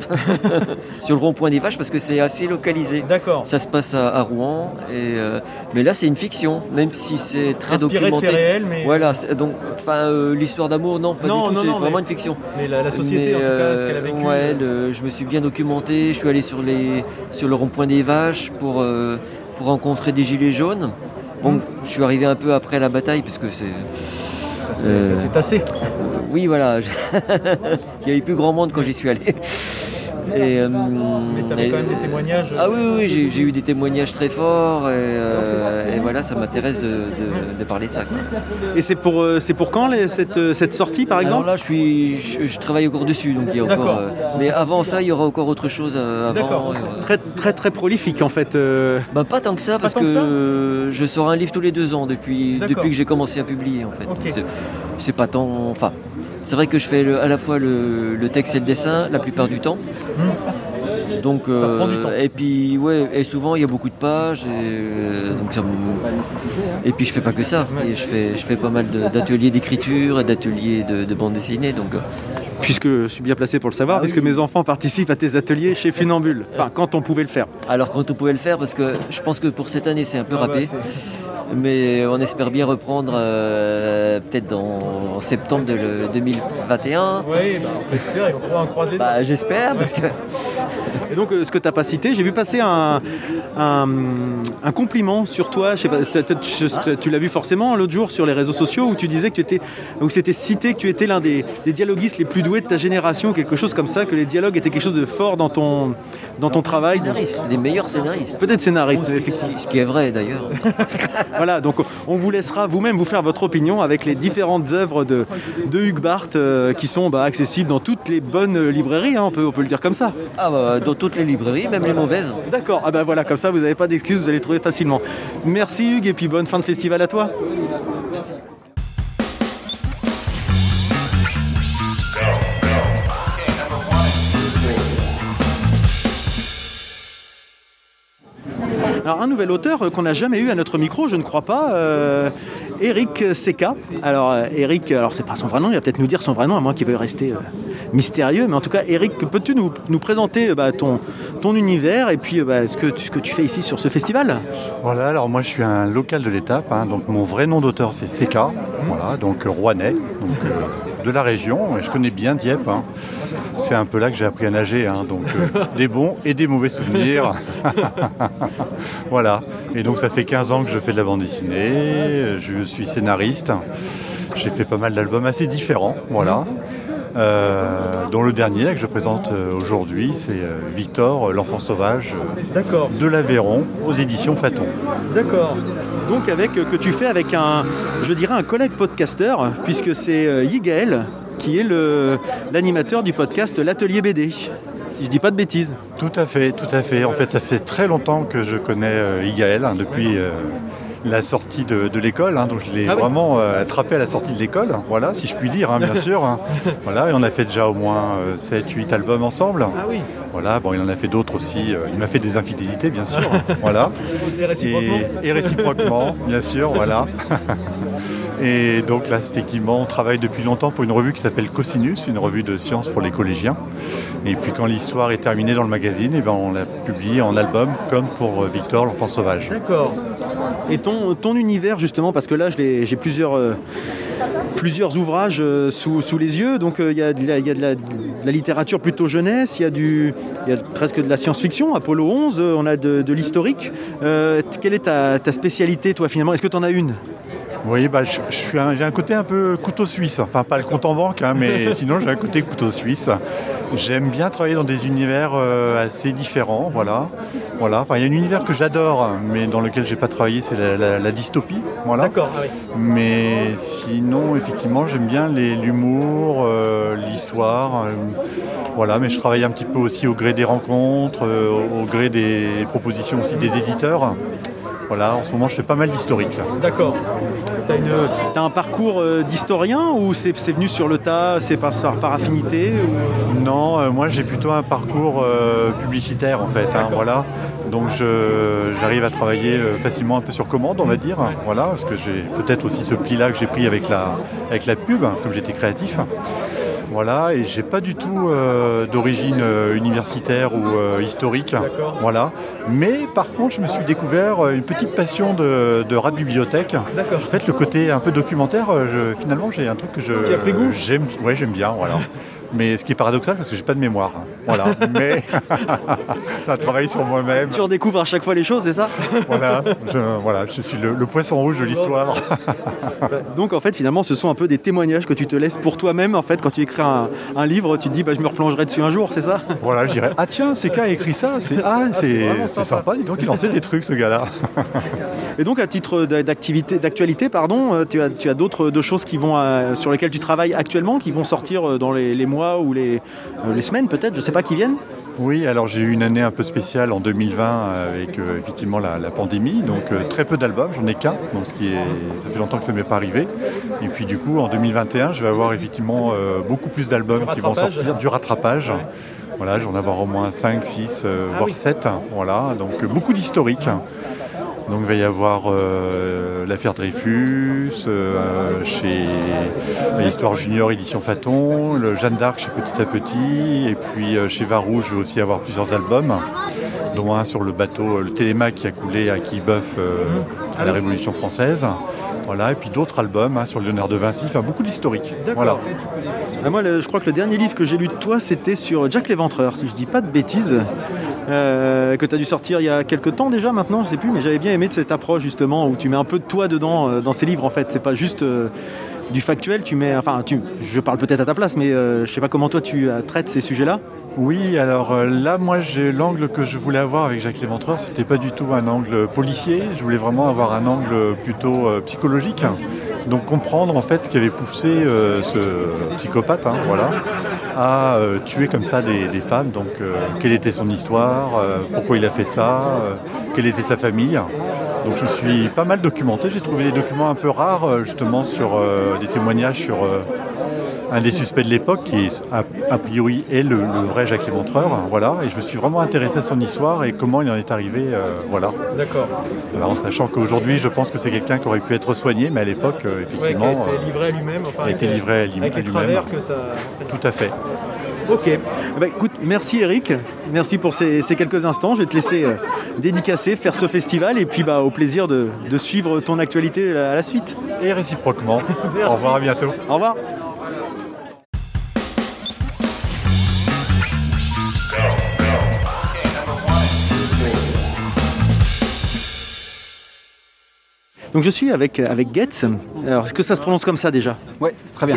sur le rond-point des vaches, parce que c'est assez localisé. D'accord. Ça se passe à, à Rouen, et, euh, mais là c'est une fiction, même si c'est très Inspiré de documenté. faits réels, mais, Voilà, donc, enfin, euh, l'histoire d'amour, non, pas Non, du tout, c'est vraiment mais- une fiction. mais la, la société, Mais, en tout cas, ce qu'elle a euh, vécu. Ouais, euh, le- je me suis bien documenté, je suis allé sur, les, sur le rond-point des vaches pour, euh, pour rencontrer des gilets jaunes. Bon, je suis arrivé un peu après la bataille, parce que c'est. Ça, c'est- euh, s'est tassé. Oui, voilà, il y a eu plus grand monde quand j'y suis allé. Et, euh, Mais tu avais et- quand même des témoignages. ah oui, oui, oui, j'ai, j'ai eu des témoignages très forts et, euh, et voilà, ça m'intéresse de, de- de parler de ça. quoi. Et c'est pour, euh, c'est pour quand les- cette, euh, cette sortie, par Alors exemple là, je, suis, je, je travaille encore dessus, donc il y a encore. euh, mais avant ça, il y aura encore autre chose euh, avant. Très, très, très prolifique, en fait. euh, Ben, pas tant que ça, parce que, que ça euh, je sors un livre tous les deux ans depuis, depuis que j'ai commencé à publier en fait. Ok. Donc, C'est, c'est pas tant. Enfin, c'est vrai que je fais le- à la fois le, le texte et le dessin la plupart du temps. Donc. Ça prend du euh, temps. Et puis, ouais, et souvent il y a beaucoup de pages. Et, euh, donc ça me- et puis je fais pas que ça. Et je, fais, je fais pas mal d'ateliers d'écriture et d'ateliers de, de bande dessinée. Donc, euh, Puisque je suis bien placé pour le savoir, Ah puisque oui. mes enfants participent à tes ateliers chez Funambule. Enfin, quand on pouvait le faire. alors quand on pouvait le faire, parce que je pense que pour cette année c'est un peu Ah bah, râpé. Mais on espère bien reprendre euh, peut-être dans en septembre de le 2021. Oui, bah, on peut espérer, on croit- on croise les doigts. Bah, j'espère parce que Et donc, euh, ce que tu n'as pas cité, j'ai vu passer un, un, un compliment sur toi. Je sais pas, tu l'as vu forcément l'autre jour sur les réseaux sociaux où tu disais que tu étais, où c'était cité que tu étais l'un des, des dialoguistes les plus doués de ta génération, quelque chose comme ça, que les dialogues étaient quelque chose de fort dans ton, dans ton travail. scénaristes, les meilleurs scénaristes. Peut-être scénariste, qui- effectivement. Ce qui est vrai d'ailleurs. Voilà, donc on vous laissera vous-même vous faire votre opinion avec les différentes œuvres de, de Hugues Barthes euh, qui sont bah, accessibles dans toutes les bonnes librairies, hein, on, peut, on peut le dire comme ça. Ah bah, dans toutes les librairies, même les mauvaises. D'accord, ah bah voilà, comme ça vous n'avez pas d'excuses, vous allez le trouver facilement. Merci Hugues et puis bonne fin de festival à toi. Alors un nouvel auteur euh, qu'on n'a jamais eu à notre micro, je ne crois pas, euh, Eric Seca. Alors euh, Eric, alors c'est pas son vrai nom, il va peut-être nous dire son vrai nom, à moins qu'il veuille rester euh, mystérieux. Mais en tout cas, Eric, peux-tu nous, nous présenter bah, ton, ton univers et puis bah, ce, que tu, ce que tu fais ici sur ce festival? Voilà, alors moi je suis un local de l'étape, hein, donc mon vrai nom d'auteur c'est Seka, voilà, donc euh, Rouennais, donc euh, de la région, et je connais bien Dieppe. hein. C'est un peu là que j'ai appris à nager, hein, donc euh, des bons et des mauvais souvenirs. voilà, et donc ça fait 15 ans que je fais de la bande dessinée, je suis scénariste, j'ai fait pas mal d'albums assez différents, voilà. Euh, dont le dernier que je présente euh, aujourd'hui, c'est euh, Victor, l'enfant sauvage de l'Aveyron, aux éditions Faton. D'accord. Donc avec que tu fais avec un, je dirais un collègue podcasteur, puisque c'est Yigael qui est l'animateur du podcast L'Atelier BD. Si je dis pas de bêtises. Tout à fait, tout à fait. En fait, ça fait très longtemps que je connais euh, Igaël, hein, depuis euh, la sortie de, de l'école. hein, donc je l'ai Ah oui. vraiment euh, attrapé à la sortie de l'école, voilà, si je puis dire, hein, bien sûr. hein. Voilà, et on a fait déjà au moins 7-8 albums ensemble. Ah oui. Voilà, bon, il en a fait d'autres aussi. euh, il m'a fait des infidélités, bien sûr. voilà. Et réciproquement. Et, et réciproquement, bien sûr, voilà. Et donc là, effectivement, on travaille depuis longtemps pour une revue qui s'appelle Cosinus, une revue de sciences pour les collégiens. Et puis quand l'histoire est terminée dans le magazine, eh ben, on l'a publié en album, comme pour euh, Victor, l'enfant sauvage. D'accord. Et ton, ton univers justement, parce que là j'ai plusieurs, euh, plusieurs ouvrages euh, sous, sous les yeux, donc il y a, de la, y a de la- littérature plutôt jeunesse, il y a, du, y a presque de la science-fiction, Apollo 11, euh, on a de, de l'historique. Quelle est ta, ta spécialité toi finalement? Est-ce que tu en as une? Oui, bah, je, je suis j'ai un côté un peu couteau suisse, enfin pas le compte en banque, hein, mais sinon j'ai un côté couteau suisse. J'aime bien travailler dans des univers euh, assez différents, voilà. Voilà, enfin, il y a un univers que j'adore, mais dans lequel j'ai pas travaillé, c'est la, la- la dystopie, voilà. ah oui. Mais sinon, effectivement, j'aime bien l'humour, euh, l'histoire. euh, voilà, mais je travaille un petit peu aussi au gré des rencontres, au, gré des propositions aussi des éditeurs. Voilà, en ce moment, je fais pas mal d'historique. D'accord. T'as un parcours euh, d'historien ou c'est c'est venu sur le tas, c'est par, par, affinité ou- Non, euh, moi, j'ai plutôt un parcours euh, publicitaire, en fait. hein, voilà. Donc, j'arrive à travailler facilement un peu sur commande, on va dire. Voilà, parce que j'ai peut-être aussi ce pli-là que j'ai pris avec la, avec la pub, comme j'étais créatif. Voilà, et j'ai pas du tout euh, d'origine euh, universitaire ou euh, historique. Voilà. Mais par contre, je me suis découvert une petite passion de, de rap bibliothèque. D'accord. En fait, le côté un peu documentaire, je- finalement, j'ai un truc que je. Pris goût? J'aime, ouais, j'aime bien, voilà. Mais ce qui est paradoxal parce que j'ai pas de mémoire. hein. Voilà. Mais c'est un travail sur moi-même. Tu redécouvres à chaque fois les choses, c'est ça Voilà. Je, voilà, je suis le, le poisson rouge de l'histoire. Donc en fait finalement ce sont un peu des témoignages que tu te laisses pour toi-même en fait quand tu écris un, un livre tu te dis bah, je me replongerai dessus un jour c'est ça Voilà, je dirais ah tiens, c'est a écrit ça. C'est ah, c'est vraiment c'est sympa. sympa. Dis donc, il en sait des trucs, ce gars-là. Et donc à titre d'activité d'actualité pardon euh, tu as, tu as d'autres choses qui vont euh, sur lesquelles tu travailles actuellement qui vont sortir euh, dans les, les mois ou les, euh, les semaines peut-être je sais pas qui viennent Oui, alors j'ai eu une année un peu spéciale en 2020 avec euh, effectivement la, la pandémie, donc euh, très peu d'albums, j'en ai qu'un, donc ce qui est, ça fait longtemps que ça ne m'est pas arrivé. Et puis du coup en 2021, je vais avoir effectivement euh, beaucoup plus d'albums qui vont sortir, du rattrapage. Voilà, je vais en avoir au moins 5, 6, euh, Ah voire oui. 7. Voilà, donc euh, beaucoup d'historiques. Donc il va y avoir euh, l'affaire Dreyfus, euh, chez l'Histoire Junior édition Faton, le Jeanne d'Arc chez Petit à Petit, et puis euh, chez Varouge je vais aussi avoir plusieurs albums, dont un sur le bateau, euh, le Télémac qui a coulé à Quillebeuf euh, à la Révolution française. Voilà, et puis d'autres albums hein, sur Léonard de Vinci, enfin beaucoup d'historiques. Voilà. Bah, moi le- je crois que le dernier livre que j'ai lu de toi c'était sur Jack l'Éventreur si je dis pas de bêtises euh, que tu as dû sortir il y a quelques temps déjà maintenant je sais plus mais j'avais bien aimé cette approche justement où tu mets un peu de toi dedans euh, dans ces livres en fait. C'est pas juste euh, du factuel tu mets enfin je parle peut-être à ta place mais je sais pas comment toi tu traites ces sujets là Oui, alors là, moi, j'ai l'angle que je voulais avoir avec Jacques Léventreur, c'était pas du tout un angle policier, je voulais vraiment avoir un angle plutôt psychologique. Donc comprendre en fait ce qui avait poussé euh, ce psychopathe, hein, voilà, à euh, tuer comme ça des, femmes. Donc euh, quelle était son histoire, pourquoi il a fait ça, quelle était sa famille. Donc je suis pas mal documenté. J'ai trouvé des documents un peu rares justement sur des témoignages sur un des suspects de l'époque qui a, a priori est le, le vrai Jacques Léventreur. Voilà. Et je me suis vraiment intéressé à son histoire et comment il en est arrivé. euh, voilà. d'accord en sachant qu'aujourd'hui je pense que c'est quelqu'un qui aurait pu être soigné, mais à l'époque euh, effectivement euh, livré à lui-même enfin a été livré à lui- à lui-même. que ça Tout à fait. Ok. Ben, écoute, merci Eric. Merci pour ces, ces quelques instants. Je vais te laisser euh, dédicacer, faire ce festival et puis bah, au plaisir de, de suivre ton actualité à la suite. Et réciproquement. Merci. Au revoir, à bientôt. Au revoir. Donc je suis avec, avec Getz. Alors est-ce que ça se prononce comme ça déjà Ouais, c'est très bien.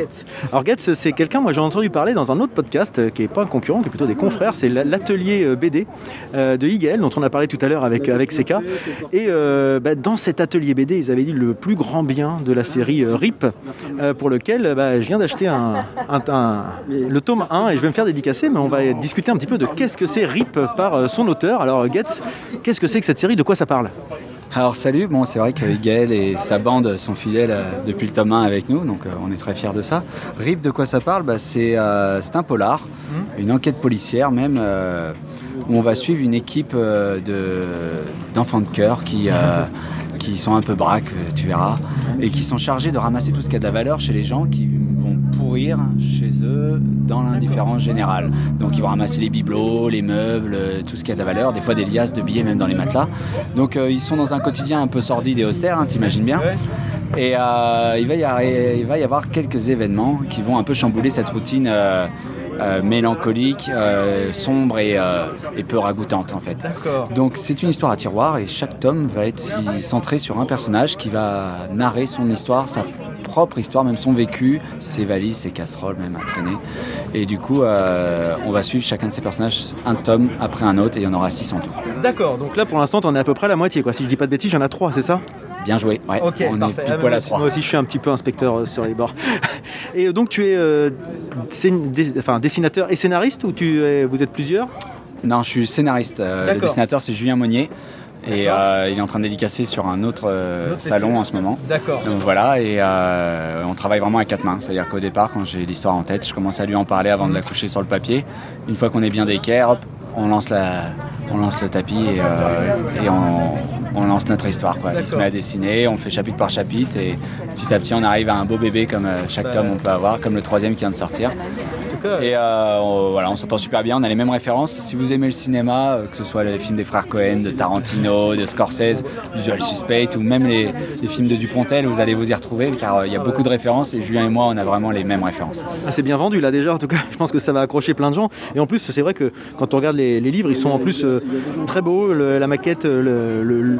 Alors Getz, c'est quelqu'un, moi j'ai entendu parler dans un autre podcast euh, qui n'est pas un concurrent, qui est plutôt des confrères, c'est la- l'atelier euh, BD euh, de Igael, dont on a parlé tout à l'heure avec, avec Seka. Et euh, bah, dans cet atelier BD, ils avaient dit le plus grand bien de la série euh, RIP, euh, pour lequel euh, bah, je viens d'acheter un, un- un- le tome 1 et je vais me faire dédicacer, mais on va discuter un petit peu de qu'est-ce que c'est RIP par euh, son auteur. Alors Getz, qu'est-ce que c'est que cette série? De quoi ça parle? Alors salut, bon c'est vrai que Gaël et sa bande sont fidèles euh, depuis le tome 1 avec nous, donc euh, on est très fiers de ça. RIP, de quoi ça parle? Bah, c'est, euh, c'est un polar, une enquête policière même, euh, où on va suivre une équipe euh, de, d'enfants de cœur qui, qui sont un peu braques, euh, tu verras, et qui sont chargés de ramasser tout ce qui a de la valeur chez les gens qui vont pourrir chez eux dans l'indifférence générale. Donc ils vont ramasser les bibelots, les meubles, euh, tout ce qui a de la valeur, des fois des liasses de billets même dans les matelas. Donc euh, ils sont dans un quotidien un peu sordide et austère, hein, t'imagines bien. Et il, va y avoir, quelques événements qui vont un peu chambouler cette routine euh, mélancolique, euh, sombre et, euh, et peu ragoûtante en fait. Donc c'est une histoire à tiroir et chaque tome va être si- centré sur un personnage qui va narrer son histoire, sa propre histoire, même son vécu, ses valises, ses casseroles même à traîner. Et du coup, euh, on va suivre chacun de ces personnages un tome après un autre et il y en aura six en tout. D'accord, donc là pour l'instant on est à peu près à la moitié quoi. Si je dis pas de bêtises, j'en ai trois, c'est ça? Bien joué, ouais. on est parfait. pile Ah, moi à aussi- trois. Moi aussi, je suis un petit peu inspecteur euh, sur les bords. Et euh, donc, tu es euh, enfin, dessinateur et scénariste ou tu es- vous êtes plusieurs? Non, je suis scénariste. Euh, le dessinateur, c'est Julien Monnier. Et euh, il est en train de dédicacer sur un autre euh, autre salon en ce moment. D'accord. Donc voilà, et euh, on travaille vraiment à quatre mains. C'est-à-dire qu'au départ, quand j'ai l'histoire en tête, je commence à lui en parler avant de la coucher sur le papier. Une fois qu'on est bien d'équerre, hop, on lance, la, on lance le tapis et, euh, on, lance notre histoire. Il se met à dessiner, on fait chapitre par chapitre et petit à petit on arrive à un beau bébé comme euh, chaque tome on peut avoir, comme le troisième qui vient de sortir. Et euh, on, voilà, on s'entend super bien, on a les mêmes références. Si vous aimez le cinéma, que ce soit les films des frères Cohen, de Tarantino, de Scorsese, Visual Suspect ou même les, films de Dupontel, vous allez vous y retrouver car il y a beaucoup de références et Julien et moi on a vraiment les mêmes références. Ah, c'est bien vendu là déjà, en tout cas, je pense que ça va accrocher plein de gens. Et en plus, c'est vrai que quand on regarde les, livres, ils sont en plus très beaux. Le- la maquette, euh, le, le-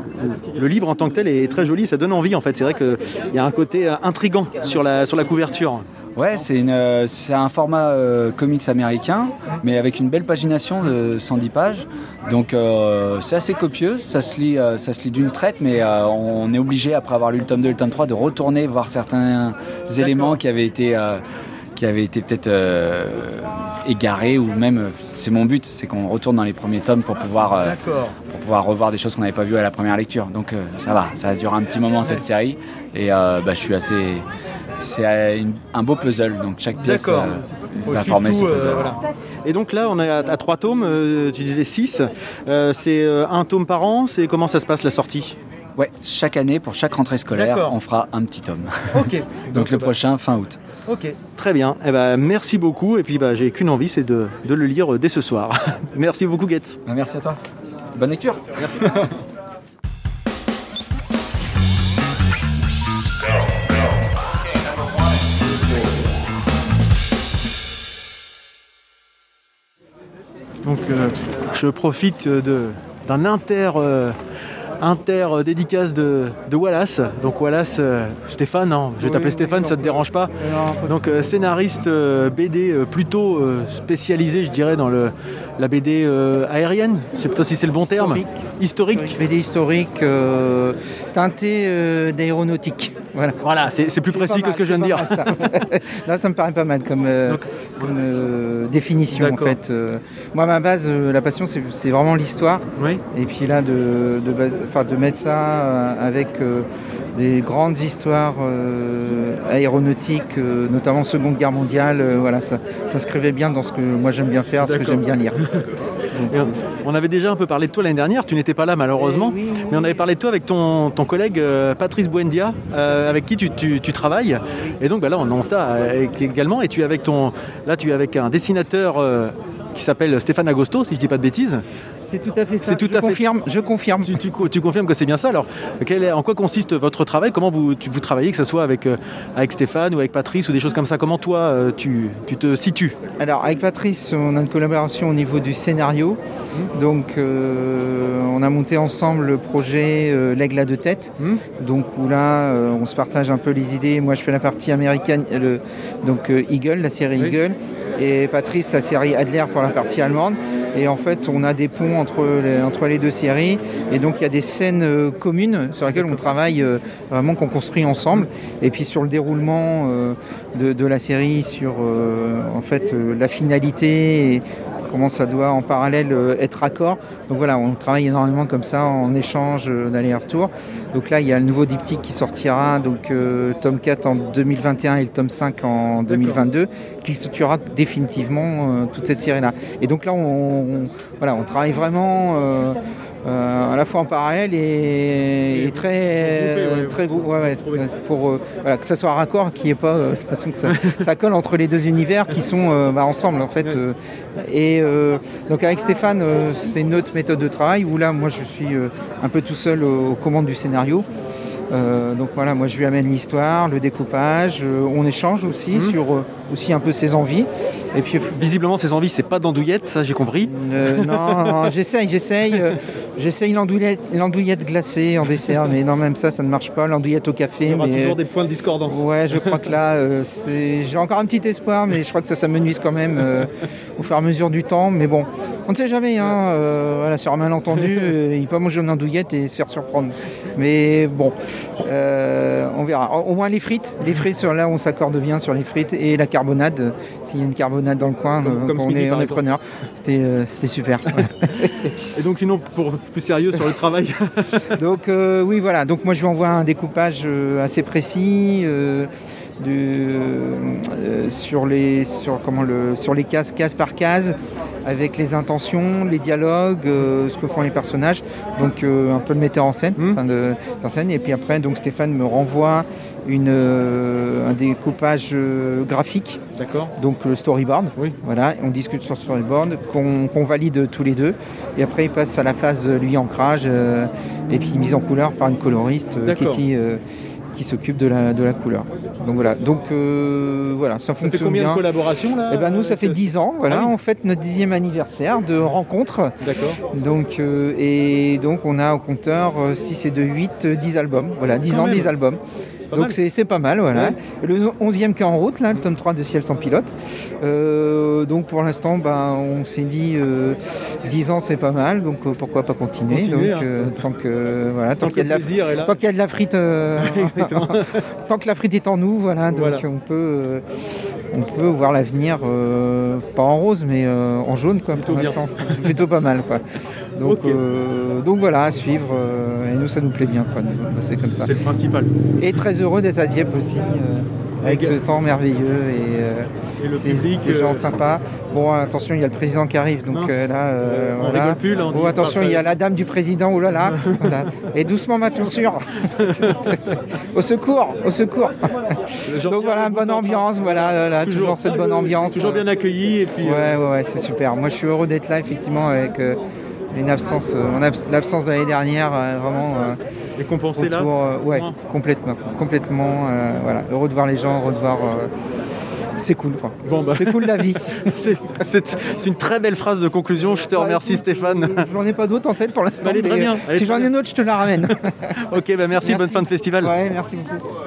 le livre en tant que tel est très joli, ça donne envie en fait. C'est vrai qu'il y a un côté euh, intrigant sur la, sur la couverture. Ouais, c'est euh, un format euh, comics américain, mais avec une belle pagination de 110 pages. Donc euh, c'est assez copieux, ça se lit, euh, ça se lit d'une traite, mais euh, on est obligé après avoir lu le tome 2 et le tome 3 de retourner voir certains éléments qui avaient été, euh, qui avaient été peut-être euh, égarés ou même, c'est mon but, c'est qu'on retourne dans les premiers tomes pour pouvoir, euh, pour pouvoir revoir des choses qu'on n'avait pas vues à la première lecture. Donc euh, ça va, ça dure un petit moment cette série et bah, je suis assez. C'est un beau puzzle, donc chaque pièce euh, va former ce tout, euh, puzzle. voilà. Et donc là, on est à, à trois tomes, euh, tu disais six. C'est un tome par an, c'est comment ça se passe la sortie? Ouais, chaque année, pour chaque rentrée scolaire, on fera un petit tome. Ok. Donc le prochain, fin août. Ok, très bien. Eh ben, merci beaucoup. Et puis bah, j'ai qu'une envie, c'est de, de le lire euh, dès ce soir. merci beaucoup, Getz. Bah, Merci à toi. Bonne lecture. Merci. Donc euh, je profite de, d'un inter, euh, inter euh, dédicace de, de Wallace. Donc Wallace, euh, Stéphane, non, je vais t'appeler Stéphane, ça te dérange pas. Donc euh, scénariste BD plutôt spécialisé, je dirais, dans le, la BD euh, aérienne. Je sais pas si c'est le bon terme. Historique. Historique, BD historique, euh, teinté euh, d'aéronautique. Voilà. Voilà, c'est, plus précis que ce que je viens de dire. mal, ça. Là, ça me paraît pas mal comme, comme, définition en fait. Moi, ma base, la passion, c'est, vraiment l'histoire. Oui. Et puis là, de, mettre ça avec des grandes histoires euh, aéronautiques, euh, notamment Seconde Guerre mondiale, euh, voilà, ça, ça s'inscrivait bien dans ce que moi j'aime bien faire, ce que j'aime bien lire. On- avait déjà un peu parlé de toi l'année dernière, tu n'étais pas là malheureusement, Eh oui, oui, mais on avait parlé de toi avec ton, ton collègue euh, Patrice Buendia, euh, avec qui tu, tu- tu travailles. Et donc bah là on en t'a euh, également, et tu es avec ton. Là tu es avec un dessinateur qui s'appelle Stéphane Agosto, si je dis pas de bêtises. C'est tout à fait ça. Tout je à fait- confirme, je confirme. Tu, tu- tu confirmes que c'est bien ça. Alors, quel est- en quoi consiste votre travail? Comment vous, tu- vous travaillez, que ce soit avec, euh, avec Stéphane ou avec Patrice ou des choses comme ça? Comment toi, euh, tu, tu te situes? Alors avec Patrice, on a une collaboration au niveau du scénario. Mmh. Donc euh, on a monté ensemble le projet L'aigle à deux têtes. Mmh. Donc où là on se partage un peu les idées. Moi je fais la partie américaine, le- donc Eagle, la série Oui. Eagle, et Patrice la série Adler pour la partie allemande. Et en fait on a des ponts entre les, entre les deux séries. Et donc il y a des scènes euh, communes sur lesquelles on travaille euh, vraiment qu'on construit ensemble. Et puis sur le déroulement euh, de, de la série, sur en fait la finalité et comment ça doit en parallèle euh, être raccord. Donc voilà, on travaille énormément comme ça en échange euh, d'aller-retour. Donc là, il y a le nouveau diptyque qui sortira, donc euh, tome 4 en 2021 et le tome 5 en 2022, qui clôturera définitivement toute cette série-là. Et donc là, voilà, on travaille vraiment à la fois en parallèle et, et très, très gros, ouais, ouais, pour euh, voilà, que ça soit raccord, qu'il n'y ait pas euh, de toute façon que ça, ça colle entre les deux univers qui sont euh, bah, ensemble en fait. euh, et euh, donc avec Stéphane, euh, c'est une autre méthode de travail où là, moi, je suis euh, un peu tout seul aux, commandes du scénario. Euh, donc voilà, moi je lui amène l'histoire, le découpage, euh, on échange aussi Mhm. sur euh, aussi un peu ses envies. Et puis Visiblement, ses envies, c'est pas d'andouillette, ça j'ai compris. euh, non, non, j'essaye, j'essaye. euh, j'essaye l'andouillette, glacée en dessert, mais non, même ça, ça ne marche pas. L'andouillette au café. mais, des points de discordance. Ouais, je crois que là, euh, j'ai encore un petit espoir, mais je crois que ça, ça me nuise quand même euh, au fur et à mesure du temps. Mais bon, on ne sait jamais. Hein, voilà, sur un malentendu, il peut manger une andouillette et se faire surprendre. Mais bon, on verra. Au moins les frites, les frites sur là, on s'accorde bien sur les frites et la carbonade. euh, S'il y a une carbonade dans le coin, Comme- euh, comme on midi, est, on preneur. C'était, euh, c'était super. Et donc, sinon, pour plus sérieux sur le travail, Donc euh, oui voilà, donc moi je lui envoie un découpage assez précis de, sur, les, sur, comment le, sur les cases, case par case, avec les intentions, les dialogues, euh, ce que font les personnages, donc euh, un peu le metteur en scène, de, en scène. et puis après donc Stéphane me renvoie une, euh, un découpage euh, graphique d'accord donc le storyboard. Oui. Voilà, on discute sur le storyboard, qu'on valide tous les deux. Et après, il passe à la phase euh, lui ancrage et puis mise en couleur par une coloriste, euh, qui s'occupe de la, de la couleur. Donc voilà, donc euh, voilà, ça Ça fait combien bien. de collaborations là Eh ben nous, ça fait euh, 10 ans. Voilà, Ah oui. on fête notre dixième anniversaire de rencontre. D'accord. Donc, euh, et donc, on a au compteur 6 et 2, 8, 10 albums. Voilà, 10 Quand ans, même. 10 albums. Pas Donc c'est pas mal, voilà. Ouais. Le 11e qui est en route, là, le tome 3 de Ciel sans pilote. Euh, donc pour l'instant, ben, on s'est dit euh, 10 ans c'est pas mal, donc euh, pourquoi pas continuer? Continuer, donc hein. euh, tant que voilà, tant Tant qu'il y a de la le plaisir est là. tant qu'il y a de la frite, euh, tant que la frite est en nous, voilà. Donc Voilà. on peut euh, on peut voir l'avenir euh, pas en rose mais euh, en jaune quoi. Plutôt pour bien. l'instant. plutôt pas mal quoi. Donc euh, donc voilà à suivre et nous ça nous plaît bien quoi. C'est comme ça. C'est le principal. Et très heureux d'être à Dieppe aussi, avec ce temps merveilleux et, Et le ces, public. ces gens sympas. Bon, attention, il y a le président qui arrive, donc Mince. euh, là, euh, on voilà. rigole plus là. on Oh, attention, il y a la dame du président, oh là là. voilà. Et doucement, ma tonsure. au secours, au secours. Donc voilà, bonne ambiance, voilà, voilà, toujours, cette bonne ambiance. Toujours bien accueilli et puis. Ouais, euh, ouais, ouais, c'est super. Moi, je suis heureux d'être là, effectivement, avec euh, une absence, euh, l'absence de l'année dernière, euh, vraiment. euh, Et compensé là. Ouais, complètement, complètement. voilà, heureux de voir les gens, heureux de voir. c'est cool, quoi. Bon bah. C'est cool la vie. C'est une très belle phrase de conclusion. Je te remercie Stéphane. J'en ai pas d'autres en tête pour l'instant. Très bien, Si j'en ai une autre, je te la ramène. Ok, bah merci, Merci. bonne fin de festival. ouais, merci beaucoup.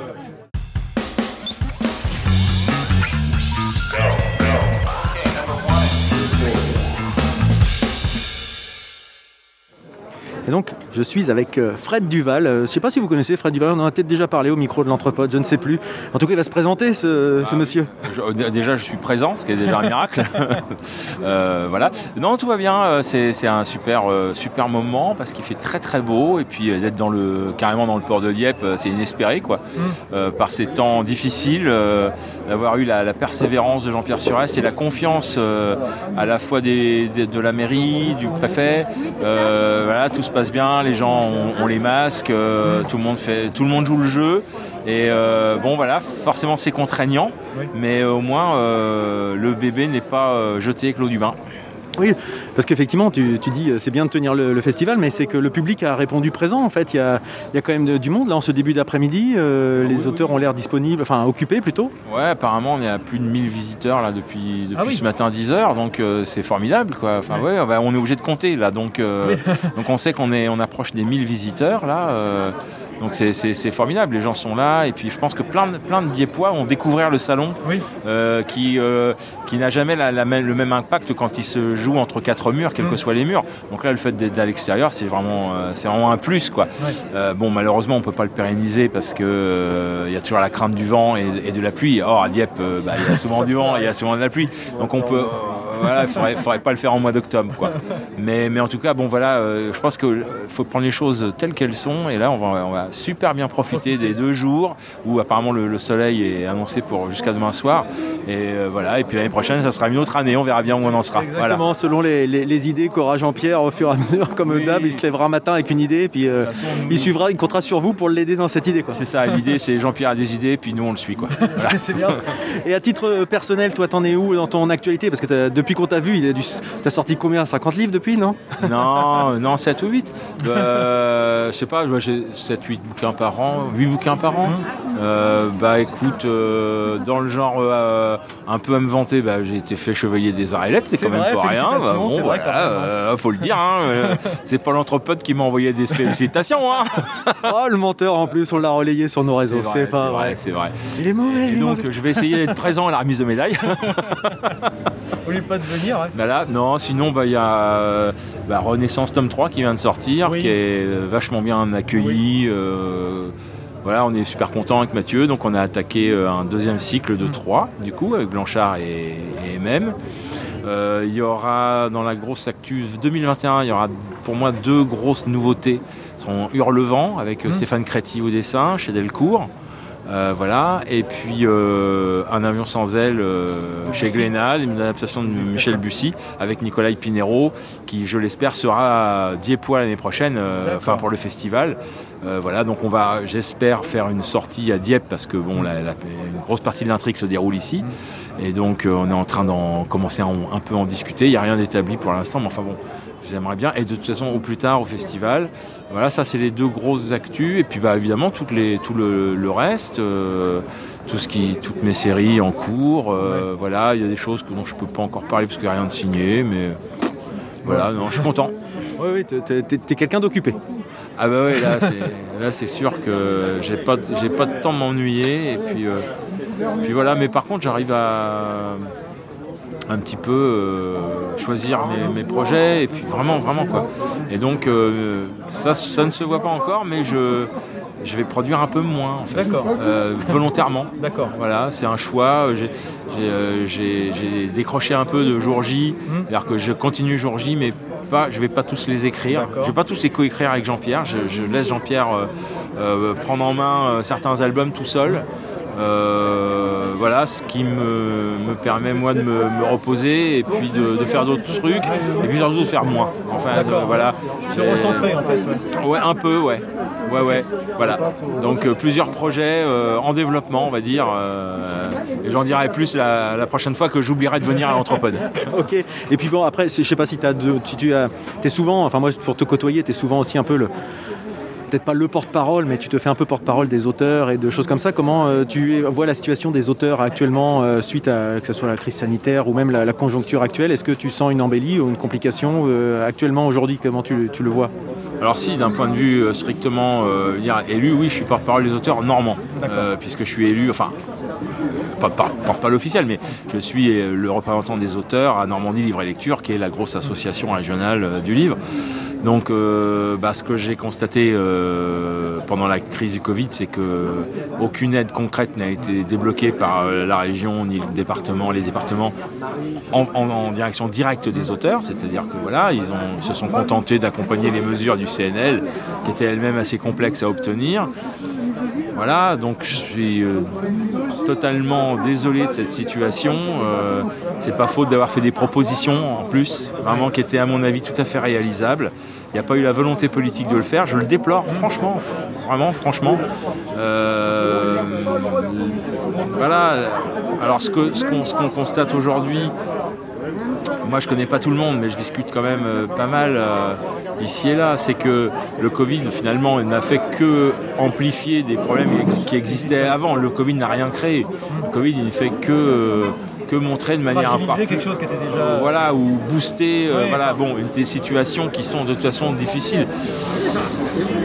Et donc, je suis avec euh, Fred Duval. Euh, Je ne sais pas si vous connaissez Fred Duval, on en a peut-être déjà parlé au micro de l'entrepôt, je ne sais plus. En tout cas, il va se présenter, ce, ce monsieur. Je- déjà, je suis présent, ce qui est déjà un miracle. Euh, voilà. Non, tout va bien. euh, C'est un super, euh, super moment parce qu'il fait très très beau et puis euh, d'être dans le carrément dans le port de Dieppe, euh, c'est inespéré quoi. Euh, par ces temps difficiles, euh, d'avoir eu la, la persévérance de Jean-Pierre Surest et la confiance euh, à la fois des, des- de la mairie, du préfet. Euh, voilà, tout se passe bien, les gens ont, ont les masques, euh, tout le monde fait, tout le monde joue le jeu. Et bon voilà, forcément c'est contraignant, mais au moins le bébé n'est pas jeté avec l'eau du bain. Oui, Parce qu'effectivement, tu, tu dis, euh, c'est bien de tenir le, le festival, mais c'est que le public a répondu présent. En fait, il y a, il y a quand même de- du monde là en ce début d'après-midi. euh, les auteurs ont l'air disponibles, enfin occupés plutôt. Ouais, apparemment on est à plus de 1000 visiteurs là depuis, depuis Ah oui. ce matin 10h, donc euh, c'est formidable quoi. Enfin ouais, bah, on est obligé de compter là, donc, euh, donc on sait qu'on est, on approche des 1000 visiteurs là. donc c'est- formidable, les gens sont là et puis je pense que plein de, plein de Diepois vont découvrir le salon euh, qui, euh, qui n'a jamais la- la même- le même impact quand il se joue entre quatre murs, quels que soient les murs. Donc là le fait d'être à l'extérieur c'est vraiment, euh, c'est vraiment un plus quoi. Euh, bon malheureusement on peut pas le pérenniser parce que euh, il y a toujours la crainte du vent et, et de la pluie. Or à Dieppe euh, bah, il y a souvent du vent, il y a souvent de la pluie. Donc on peut euh, voilà, il faudrait, faudrait pas le faire en mois d'octobre quoi. Mais, mais en tout cas bon voilà, euh, je pense qu'il faut prendre les choses telles qu'elles sont et là on va, on va super bien profiter des deux jours où apparemment le, le soleil est annoncé pour jusqu'à demain soir et euh, voilà et puis l'année prochaine ça sera une autre année, on verra bien où on en sera. Voilà. Exactement, selon les, les- les idées qu'aura Jean-Pierre au fur et à mesure, comme d'hab, il se lèvera un matin avec une idée, puis euh, il suivra, il comptera sur vous pour l'aider dans cette idée. C'est ça, l'idée c'est Jean-Pierre a des idées puis nous on le suit quoi. Voilà. c'est bien. Et à titre euh, personnel, toi, t'en es où dans ton actualité? Parce que depuis qu'on t'a vu, il a dû- t'as sorti combien? 50 livres depuis, non? Non, non, 7 ou 8. Euh, je sais pas, j'ai 7, 8 bouquins par an, 8 bouquins par an. Euh, bah écoute, euh, dans le genre euh, un peu à me vanter, bah, j'ai été fait chevalier des arts et lettres, c'est quand même vrai, pas rien. Bah, bon, vrai, voilà, même, hein. euh, faut le dire, hein, euh, c'est pas l'anthropode qui m'a envoyé des félicitations. Hein. Oh, le menteur en plus, on l'a relayé sur nos réseaux, c'est pas vrai. c'est vrai. Il est mauvais, Et il est donc mauvais. je vais essayer d'être présent à la remise de médaille. Oublie pas de venir. Bah non, sinon bah, il y a bah, Renaissance tome 3 qui vient de sortir, qui est euh, vachement bien accueilli. euh, voilà, on est super content avec Mathieu, donc on a attaqué un deuxième cycle de 3, du coup, avec Blanchard et, et MM. Euh, Il y aura dans la grosse actu 2021, il y aura pour moi deux grosses nouveautés. Ce sont Hurlevent avec euh, Stéphane Créti au dessin chez Delcourt. Euh, voilà, et puis euh, Un avion sans aile euh, chez Glénal, une adaptation de Michel Bussy avec Nicolas Pinero, qui je l'espère sera Diepois l'année prochaine, enfin pour le festival. Voilà, donc on va, j'espère, faire une sortie à Dieppe parce que bon, la- la- une grosse partie de l'intrigue se déroule ici, et donc euh, on est en train d'en commencer à en- un peu en discuter. Il n'y a rien d'établi pour l'instant, mais enfin bon, j'aimerais bien. Et de toute façon, au plus tard au festival. Voilà, ça c'est les deux grosses actus. Et puis bah évidemment toutes les, tout le, le reste, euh, tout ce qui, toutes mes séries en cours. euh, Voilà, il y a des choses dont je peux pas encore parler parce qu'il n'y a rien de signé, mais voilà, non, je suis content. Oui, oui, t'es- t'es t'es- t'es quelqu'un d'occupé. Ah bah oui, là c'est là c'est sûr que j'ai pas j'ai pas de temps de m'ennuyer et puis euh, puis voilà. Mais par contre, j'arrive à un petit peu euh, choisir mes, mes projets et puis vraiment vraiment quoi. Et donc euh, ça ça ne se voit pas encore, mais je je vais produire un peu moins en fait, D'accord. Euh, volontairement. D'accord. Voilà, c'est un choix. J'ai- décroché un peu de jour J, Hmm. c'est-à-dire que je continue jour J, mais pas, je vais pas tous les écrire. Je vais pas tous les coécrire avec Jean-Pierre. Je, je laisse Jean-Pierre prendre en main certains albums tout seul. Euh, voilà, ce qui me, me permet moi de me, me reposer et puis de, de faire d'autres trucs et puis surtout de faire moins. Enfin, de- voilà. Se recentrer en fait. Ouais, un peu, ouais. Ouais, ouais. Voilà. Donc euh, plusieurs projets euh, en développement, on va dire. et j'en dirai plus la, la prochaine fois que j'oublierai de venir à l'Anthropode. Ok. Et puis bon, après, je sais pas si t'as de- tu, tu as, es souvent, enfin moi pour te côtoyer, tu es souvent aussi un peu le, peut-être pas le porte-parole, mais tu te fais un peu porte-parole des auteurs et de choses comme ça. Comment euh, tu vois la situation des auteurs actuellement euh, suite à que ce soit la crise sanitaire ou même la, la conjoncture actuelle? Est-ce que tu sens une embellie ou une complication euh, actuellement aujourd'hui? Comment tu, tu le vois? Alors si, d'un point de vue euh, strictement euh, dire élu, oui, je suis porte-parole des auteurs normands, Euh, puisque je suis élu, enfin, pas par- porte-parole officiel, mais je suis le représentant des auteurs à Normandie Livre et Lecture, qui est la grosse association régionale euh, du livre. Donc, euh, bah, ce que j'ai constaté euh, pendant la crise du Covid, c'est que aucune aide concrète n'a été débloquée par euh, la région ni le département, les départements en, direction directe des auteurs, c'est-à-dire que voilà, ils se sont contentés d'accompagner les mesures du CNL, qui étaient elles-mêmes assez complexes à obtenir. Voilà, donc je suis euh, totalement désolé de cette situation. Euh, c'est pas faute d'avoir fait des propositions en plus, vraiment qui étaient à mon avis tout à fait réalisables. Il n'y a pas eu la volonté politique de le faire. Je le déplore, franchement, vraiment, franchement. Euh, voilà. Alors ce ce qu'on ce qu'on constate aujourd'hui, moi je connais pas tout le monde, mais je discute quand même pas mal ici et là, c'est que le Covid finalement n'a fait que amplifier des problèmes qui existaient avant. Le Covid n'a rien créé. Le Covid il ne fait que, euh, que montrer de manière impar- quelque chose qui était déjà. euh, voilà, ou booster, euh, voilà, bon, des situations qui sont de toute façon difficiles.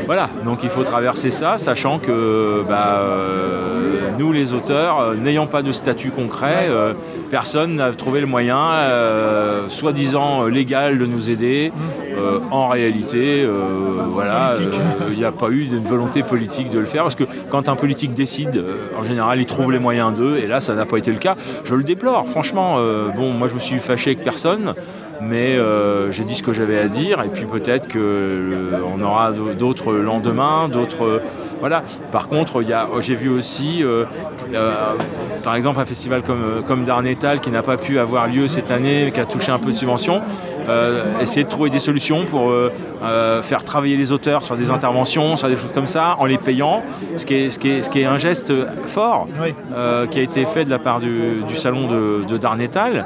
Voilà, donc il faut traverser ça, sachant que bah, euh, nous, les auteurs, euh, n'ayant pas de statut concret, euh, personne n'a trouvé le moyen, euh, soi-disant légal, de nous aider. En réalité, voilà, il n'y a pas eu de volonté politique de le faire, parce que quand un politique décide, en général, il trouve les moyens d'eux, et là, ça n'a pas été le cas. Je le déplore, franchement. bon, moi, je me suis fâché avec personne. Mais euh, j'ai dit ce que j'avais à dire et puis peut-être qu'on aura d'autres lendemains, d'autres. voilà. Par contre, a- j'ai vu aussi, euh, euh, par exemple, un festival comme, comme qui n'a pas pu avoir lieu cette année, qui a touché un peu de subventions. Euh, essayer de trouver des solutions pour euh, euh, faire travailler les auteurs sur des interventions, sur des choses comme ça, en les payant, ce qui est, ce qui est, ce qui est un geste fort Oui. qui a été fait de la part du, du salon de, de Darnétal.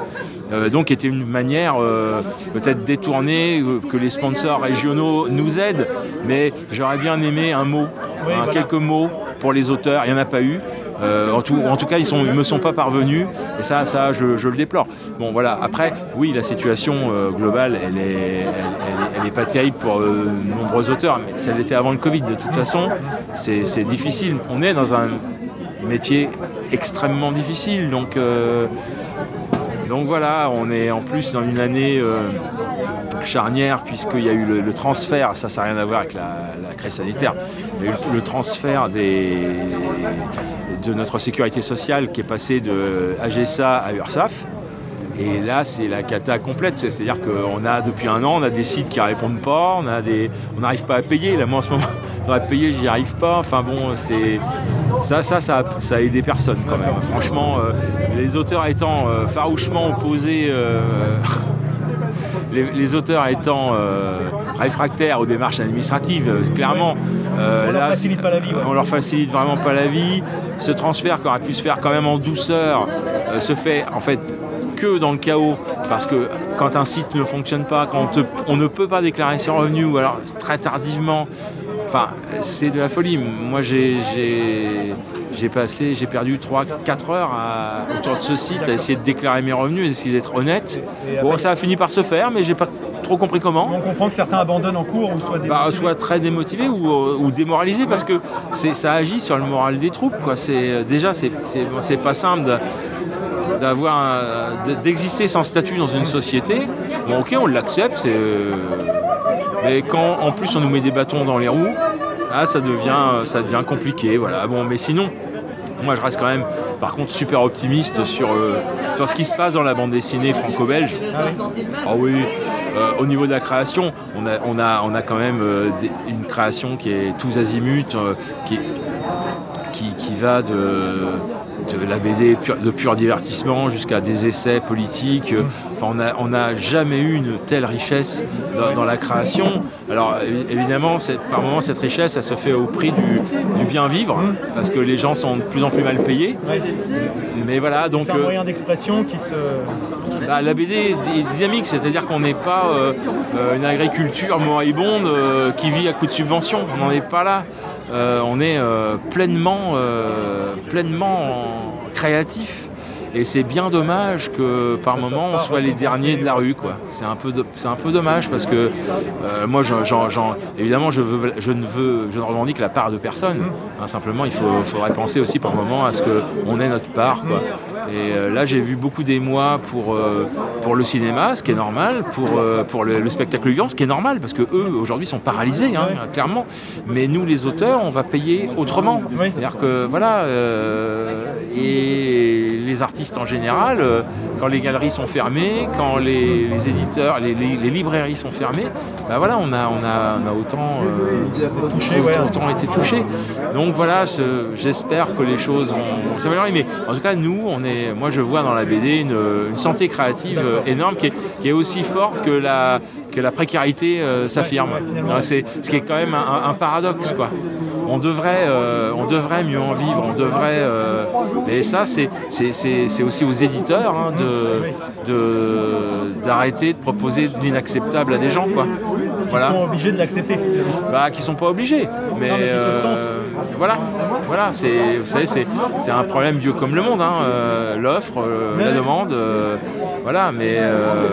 Euh, donc était une manière euh, peut-être détournée euh, que les sponsors régionaux nous aident, mais j'aurais bien aimé un mot, Oui, hein, voilà. quelques mots pour les auteurs, il n'y en a pas eu. Euh, en, tout, cas, ils ne me sont pas parvenus, et ça, ça je, le déplore. Bon, voilà. Après, oui, la situation euh, globale, elle est, elle, est- pas terrible pour euh, de nombreux auteurs, mais ça l'était avant le Covid. De toute façon, c'est difficile. On est dans un métier extrêmement difficile, donc. euh, donc voilà, on est en plus dans une année euh, charnière puisqu'il y a eu le, transfert, ça ça n'a rien à voir avec la, crise sanitaire, il y a eu le transfert des, de notre sécurité sociale qui est passé de AGSA à URSAF. Et là, c'est la cata complète. C'est-à-dire qu'on a, depuis un an, on a des sites qui ne répondent pas, on a des, on n'arrive pas à payer. Là, moi, en ce moment, j'aurais payé, j'y arrive pas. Enfin bon, c'est ça, ça, ça, a, ça a aidé personne quand même. Franchement, euh, les auteurs étant euh, farouchement opposés, euh, les, les auteurs étant réfractaires aux démarches administratives, clairement. On leur là, facilite pas la vie, ouais. On leur facilite vraiment pas la vie. Ce transfert qui aurait pu se faire quand même en douceur euh, se fait en fait que dans le chaos parce que quand un site ne fonctionne pas, quand on, ne peut pas déclarer ses revenus ou alors très tardivement, enfin c'est de la folie. Moi j'ai passé, j'ai perdu 3-4 heures à- autour de ce site à essayer de déclarer mes revenus, d'essayer d'être honnête. Bon ça a fini par se faire mais j'ai pas trop compris comment. On comprend que certains abandonnent en cours ou soit. Bah, soit très démotivé ou, euh, ou démoralisé parce que ça agit sur le moral des troupes. Quoi. C'est, euh, déjà, c'est, pas simple de- d'avoir d'exister sans statut dans une société. Bon, ok, on l'accepte, c'est, euh, mais quand en plus on nous met des bâtons dans les roues, ah, ça, devient, ça devient compliqué. Voilà. Bon, mais sinon, moi je reste quand même par contre super optimiste sur, euh, sur ce qui se passe dans la bande dessinée franco-belge. Ah oui, au niveau de la création, on a, on a, on a quand même euh, une création qui est tous azimuts, euh, qui, qui, qui va de, de la BD de pur divertissement jusqu'à des essais politiques. Enfin, on n'a jamais eu une telle richesse dans, dans la création. Alors évidemment, par moments, cette richesse, elle se fait au prix du, du bien vivre, parce que les gens sont de plus en plus mal payés. Mais voilà, donc... C'est un euh, moyen d'expression qui se. bah, la BD est dynamique, c'est-à-dire qu'on n'est pas euh, euh, une agriculture moribonde euh, qui vit à coup de subvention. On n'en est pas là. Euh, on est euh, pleinement, euh, pleinement créatif. Et c'est bien dommage que par moment on soit les derniers de la rue. quoi. C'est un, peu c'est un peu dommage parce que euh, moi, évidemment, je, veux, je ne veux, je ne revendique la part de personne. Hein, simplement, il faut, faudrait penser aussi par moment à ce qu'on ait notre part. quoi. Et euh, là, j'ai vu beaucoup d'émoi pour, euh, pour le cinéma, ce qui est normal, pour, pour le, le spectacle vivant, ce qui est normal, parce que eux, aujourd'hui, sont paralysés, hein, clairement. Mais nous, les auteurs, on va payer autrement. C'est-à-dire que, voilà, et les artistes en général, euh, quand les galeries sont fermées, quand les, les éditeurs, les, les- les librairies sont fermées, bah voilà, on a, on a, on a autant, euh, touché, ouais. autant été touchés. Donc voilà, je- j'espère que les choses vont s'améliorer. Mais en tout cas, nous, on est, moi, je vois dans la BD une, une santé créative euh, énorme qui est, qui est aussi forte que la, que la précarité euh, s'affirme. C'est ce qui est quand même un, un paradoxe. Quoi on devrait, euh, on devrait mieux en vivre, on devrait. Euh, et ça, c'est aussi aux éditeurs hein, d'arrêter de, proposer de l'inacceptable à des gens, quoi. Qui sont obligés de l'accepter. Bah, qui sont pas obligés, mais, qui se euh, sentent. Voilà, voilà. vous savez, c'est un problème vieux comme le monde. Hein, l'offre, la demande. Voilà, mais euh,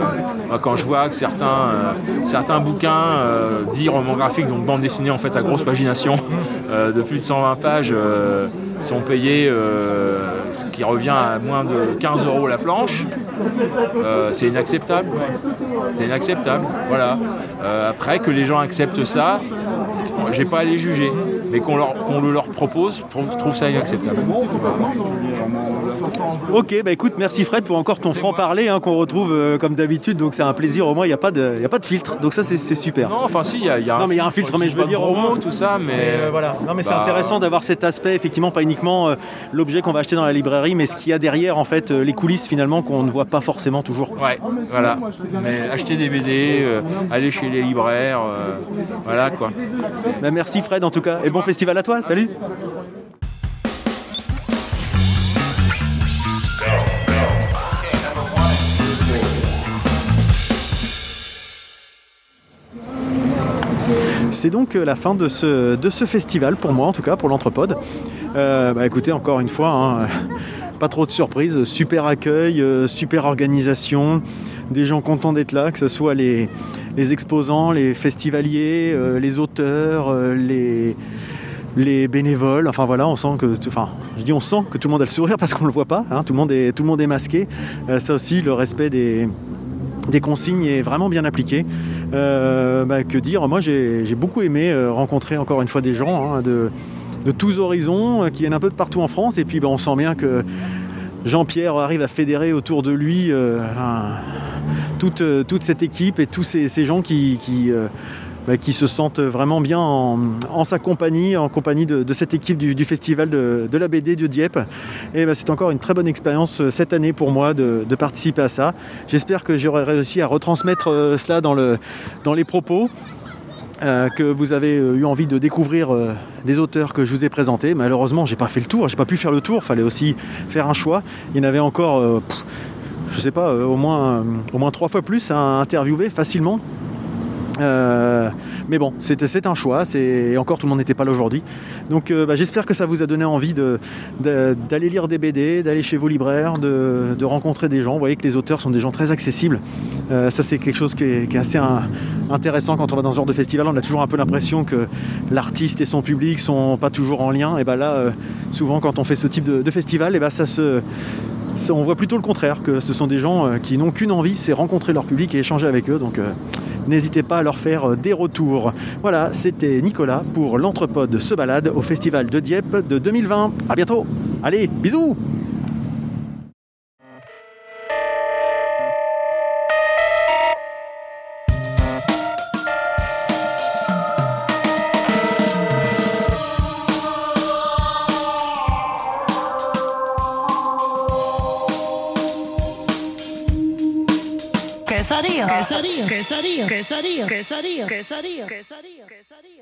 quand je vois que certains, euh, certains bouquins euh, dits romans graphiques, donc bande dessinée en fait à grosse pagination, de plus de 120 pages, sont payés, ce qui revient à moins de 15 euros la planche, c'est inacceptable. C'est inacceptable. Voilà. après que les gens acceptent ça, j'ai pas à les juger, mais qu'on le leur propose, je trouve ça inacceptable. Ok, bah écoute, merci Fred pour encore ton franc-parler hein, qu'on retrouve euh, comme d'habitude, donc c'est un plaisir, au moins il n'y a, pas de, a pas de filtre, donc ça c'est super. Non, enfin si, il y a, y a Non mais il y a un filtre, mais je veux dire au moins... tout ça, mais... Euh, voilà, non mais c'est bah, intéressant d'avoir cet aspect, effectivement, pas uniquement euh, l'objet qu'on va acheter dans la librairie, mais ce qu'il y a derrière, en fait, les coulisses finalement qu'on ne voit pas forcément toujours. Ouais, voilà, mais acheter des BD, aller chez les libraires, voilà quoi. Bah, merci Fred en tout cas, et bon festival à toi, salut C'est donc euh, la fin de ce, festival, pour moi en tout cas, pour l'Entrepode. Euh, bah, écoutez, encore une fois, hein, pas trop de surprises, super accueil, euh, super organisation, des gens contents d'être là, que ce soit les, exposants, les festivaliers, les auteurs, les, les bénévoles. Enfin voilà, on sent que, enfin, je dis on sent que tout le monde a le sourire parce qu'on le voit pas. Hein, tout le monde est, tout le monde est masqué. ça aussi, le respect des, des consignes est vraiment bien appliqué. Euh, bah, que dire? Moi, j'ai beaucoup aimé euh, rencontrer encore une fois des gens hein, de, tous horizons euh, qui viennent un peu de partout en France. Et puis, bah, on sent bien que Jean-Pierre arrive à fédérer autour de lui toute, cette équipe et tous ces, gens qui bah, qui se sentent vraiment bien en, sa compagnie, en compagnie de, cette équipe du, festival de, la BD de Dieppe. Et bah, c'est encore une très bonne expérience euh, cette année pour moi de, participer à ça. J'espère que j'aurai réussi à retransmettre euh, cela dans, le, dans les propos. Euh, que vous avez eu envie de découvrir les auteurs que je vous ai présentés. Malheureusement, j'ai pas fait le tour, j'ai pas pu faire le tour, il fallait aussi faire un choix. Il y en avait encore, je sais pas, au moins trois fois plus à interviewer facilement. Euh, mais bon, c'est un choix, et encore tout le monde n'était pas là aujourd'hui. Donc euh, bah, j'espère que ça vous a donné envie d'aller lire des BD, d'aller chez vos libraires, de, rencontrer des gens. Vous voyez que les auteurs sont des gens très accessibles. Euh, ça c'est quelque chose qui est, assez intéressant quand on va dans ce genre de festival. On a toujours un peu l'impression que l'artiste et son public sont pas toujours en lien. Et bah là, souvent quand on fait ce type de, festival, et bah, ça se on voit plutôt le contraire, que ce sont des gens qui n'ont qu'une envie, c'est rencontrer leur public et échanger avec eux. Donc n'hésitez pas à leur faire euh, des retours. Voilà, c'était Nicolas pour l'Entrepode se balade au Festival de Dieppe de 2020. A bientôt Allez, bisous Quesadillas. Quesadillas. Quesadillas. Quesadillas. Quesadillas. Quesadillas. Quesadillas.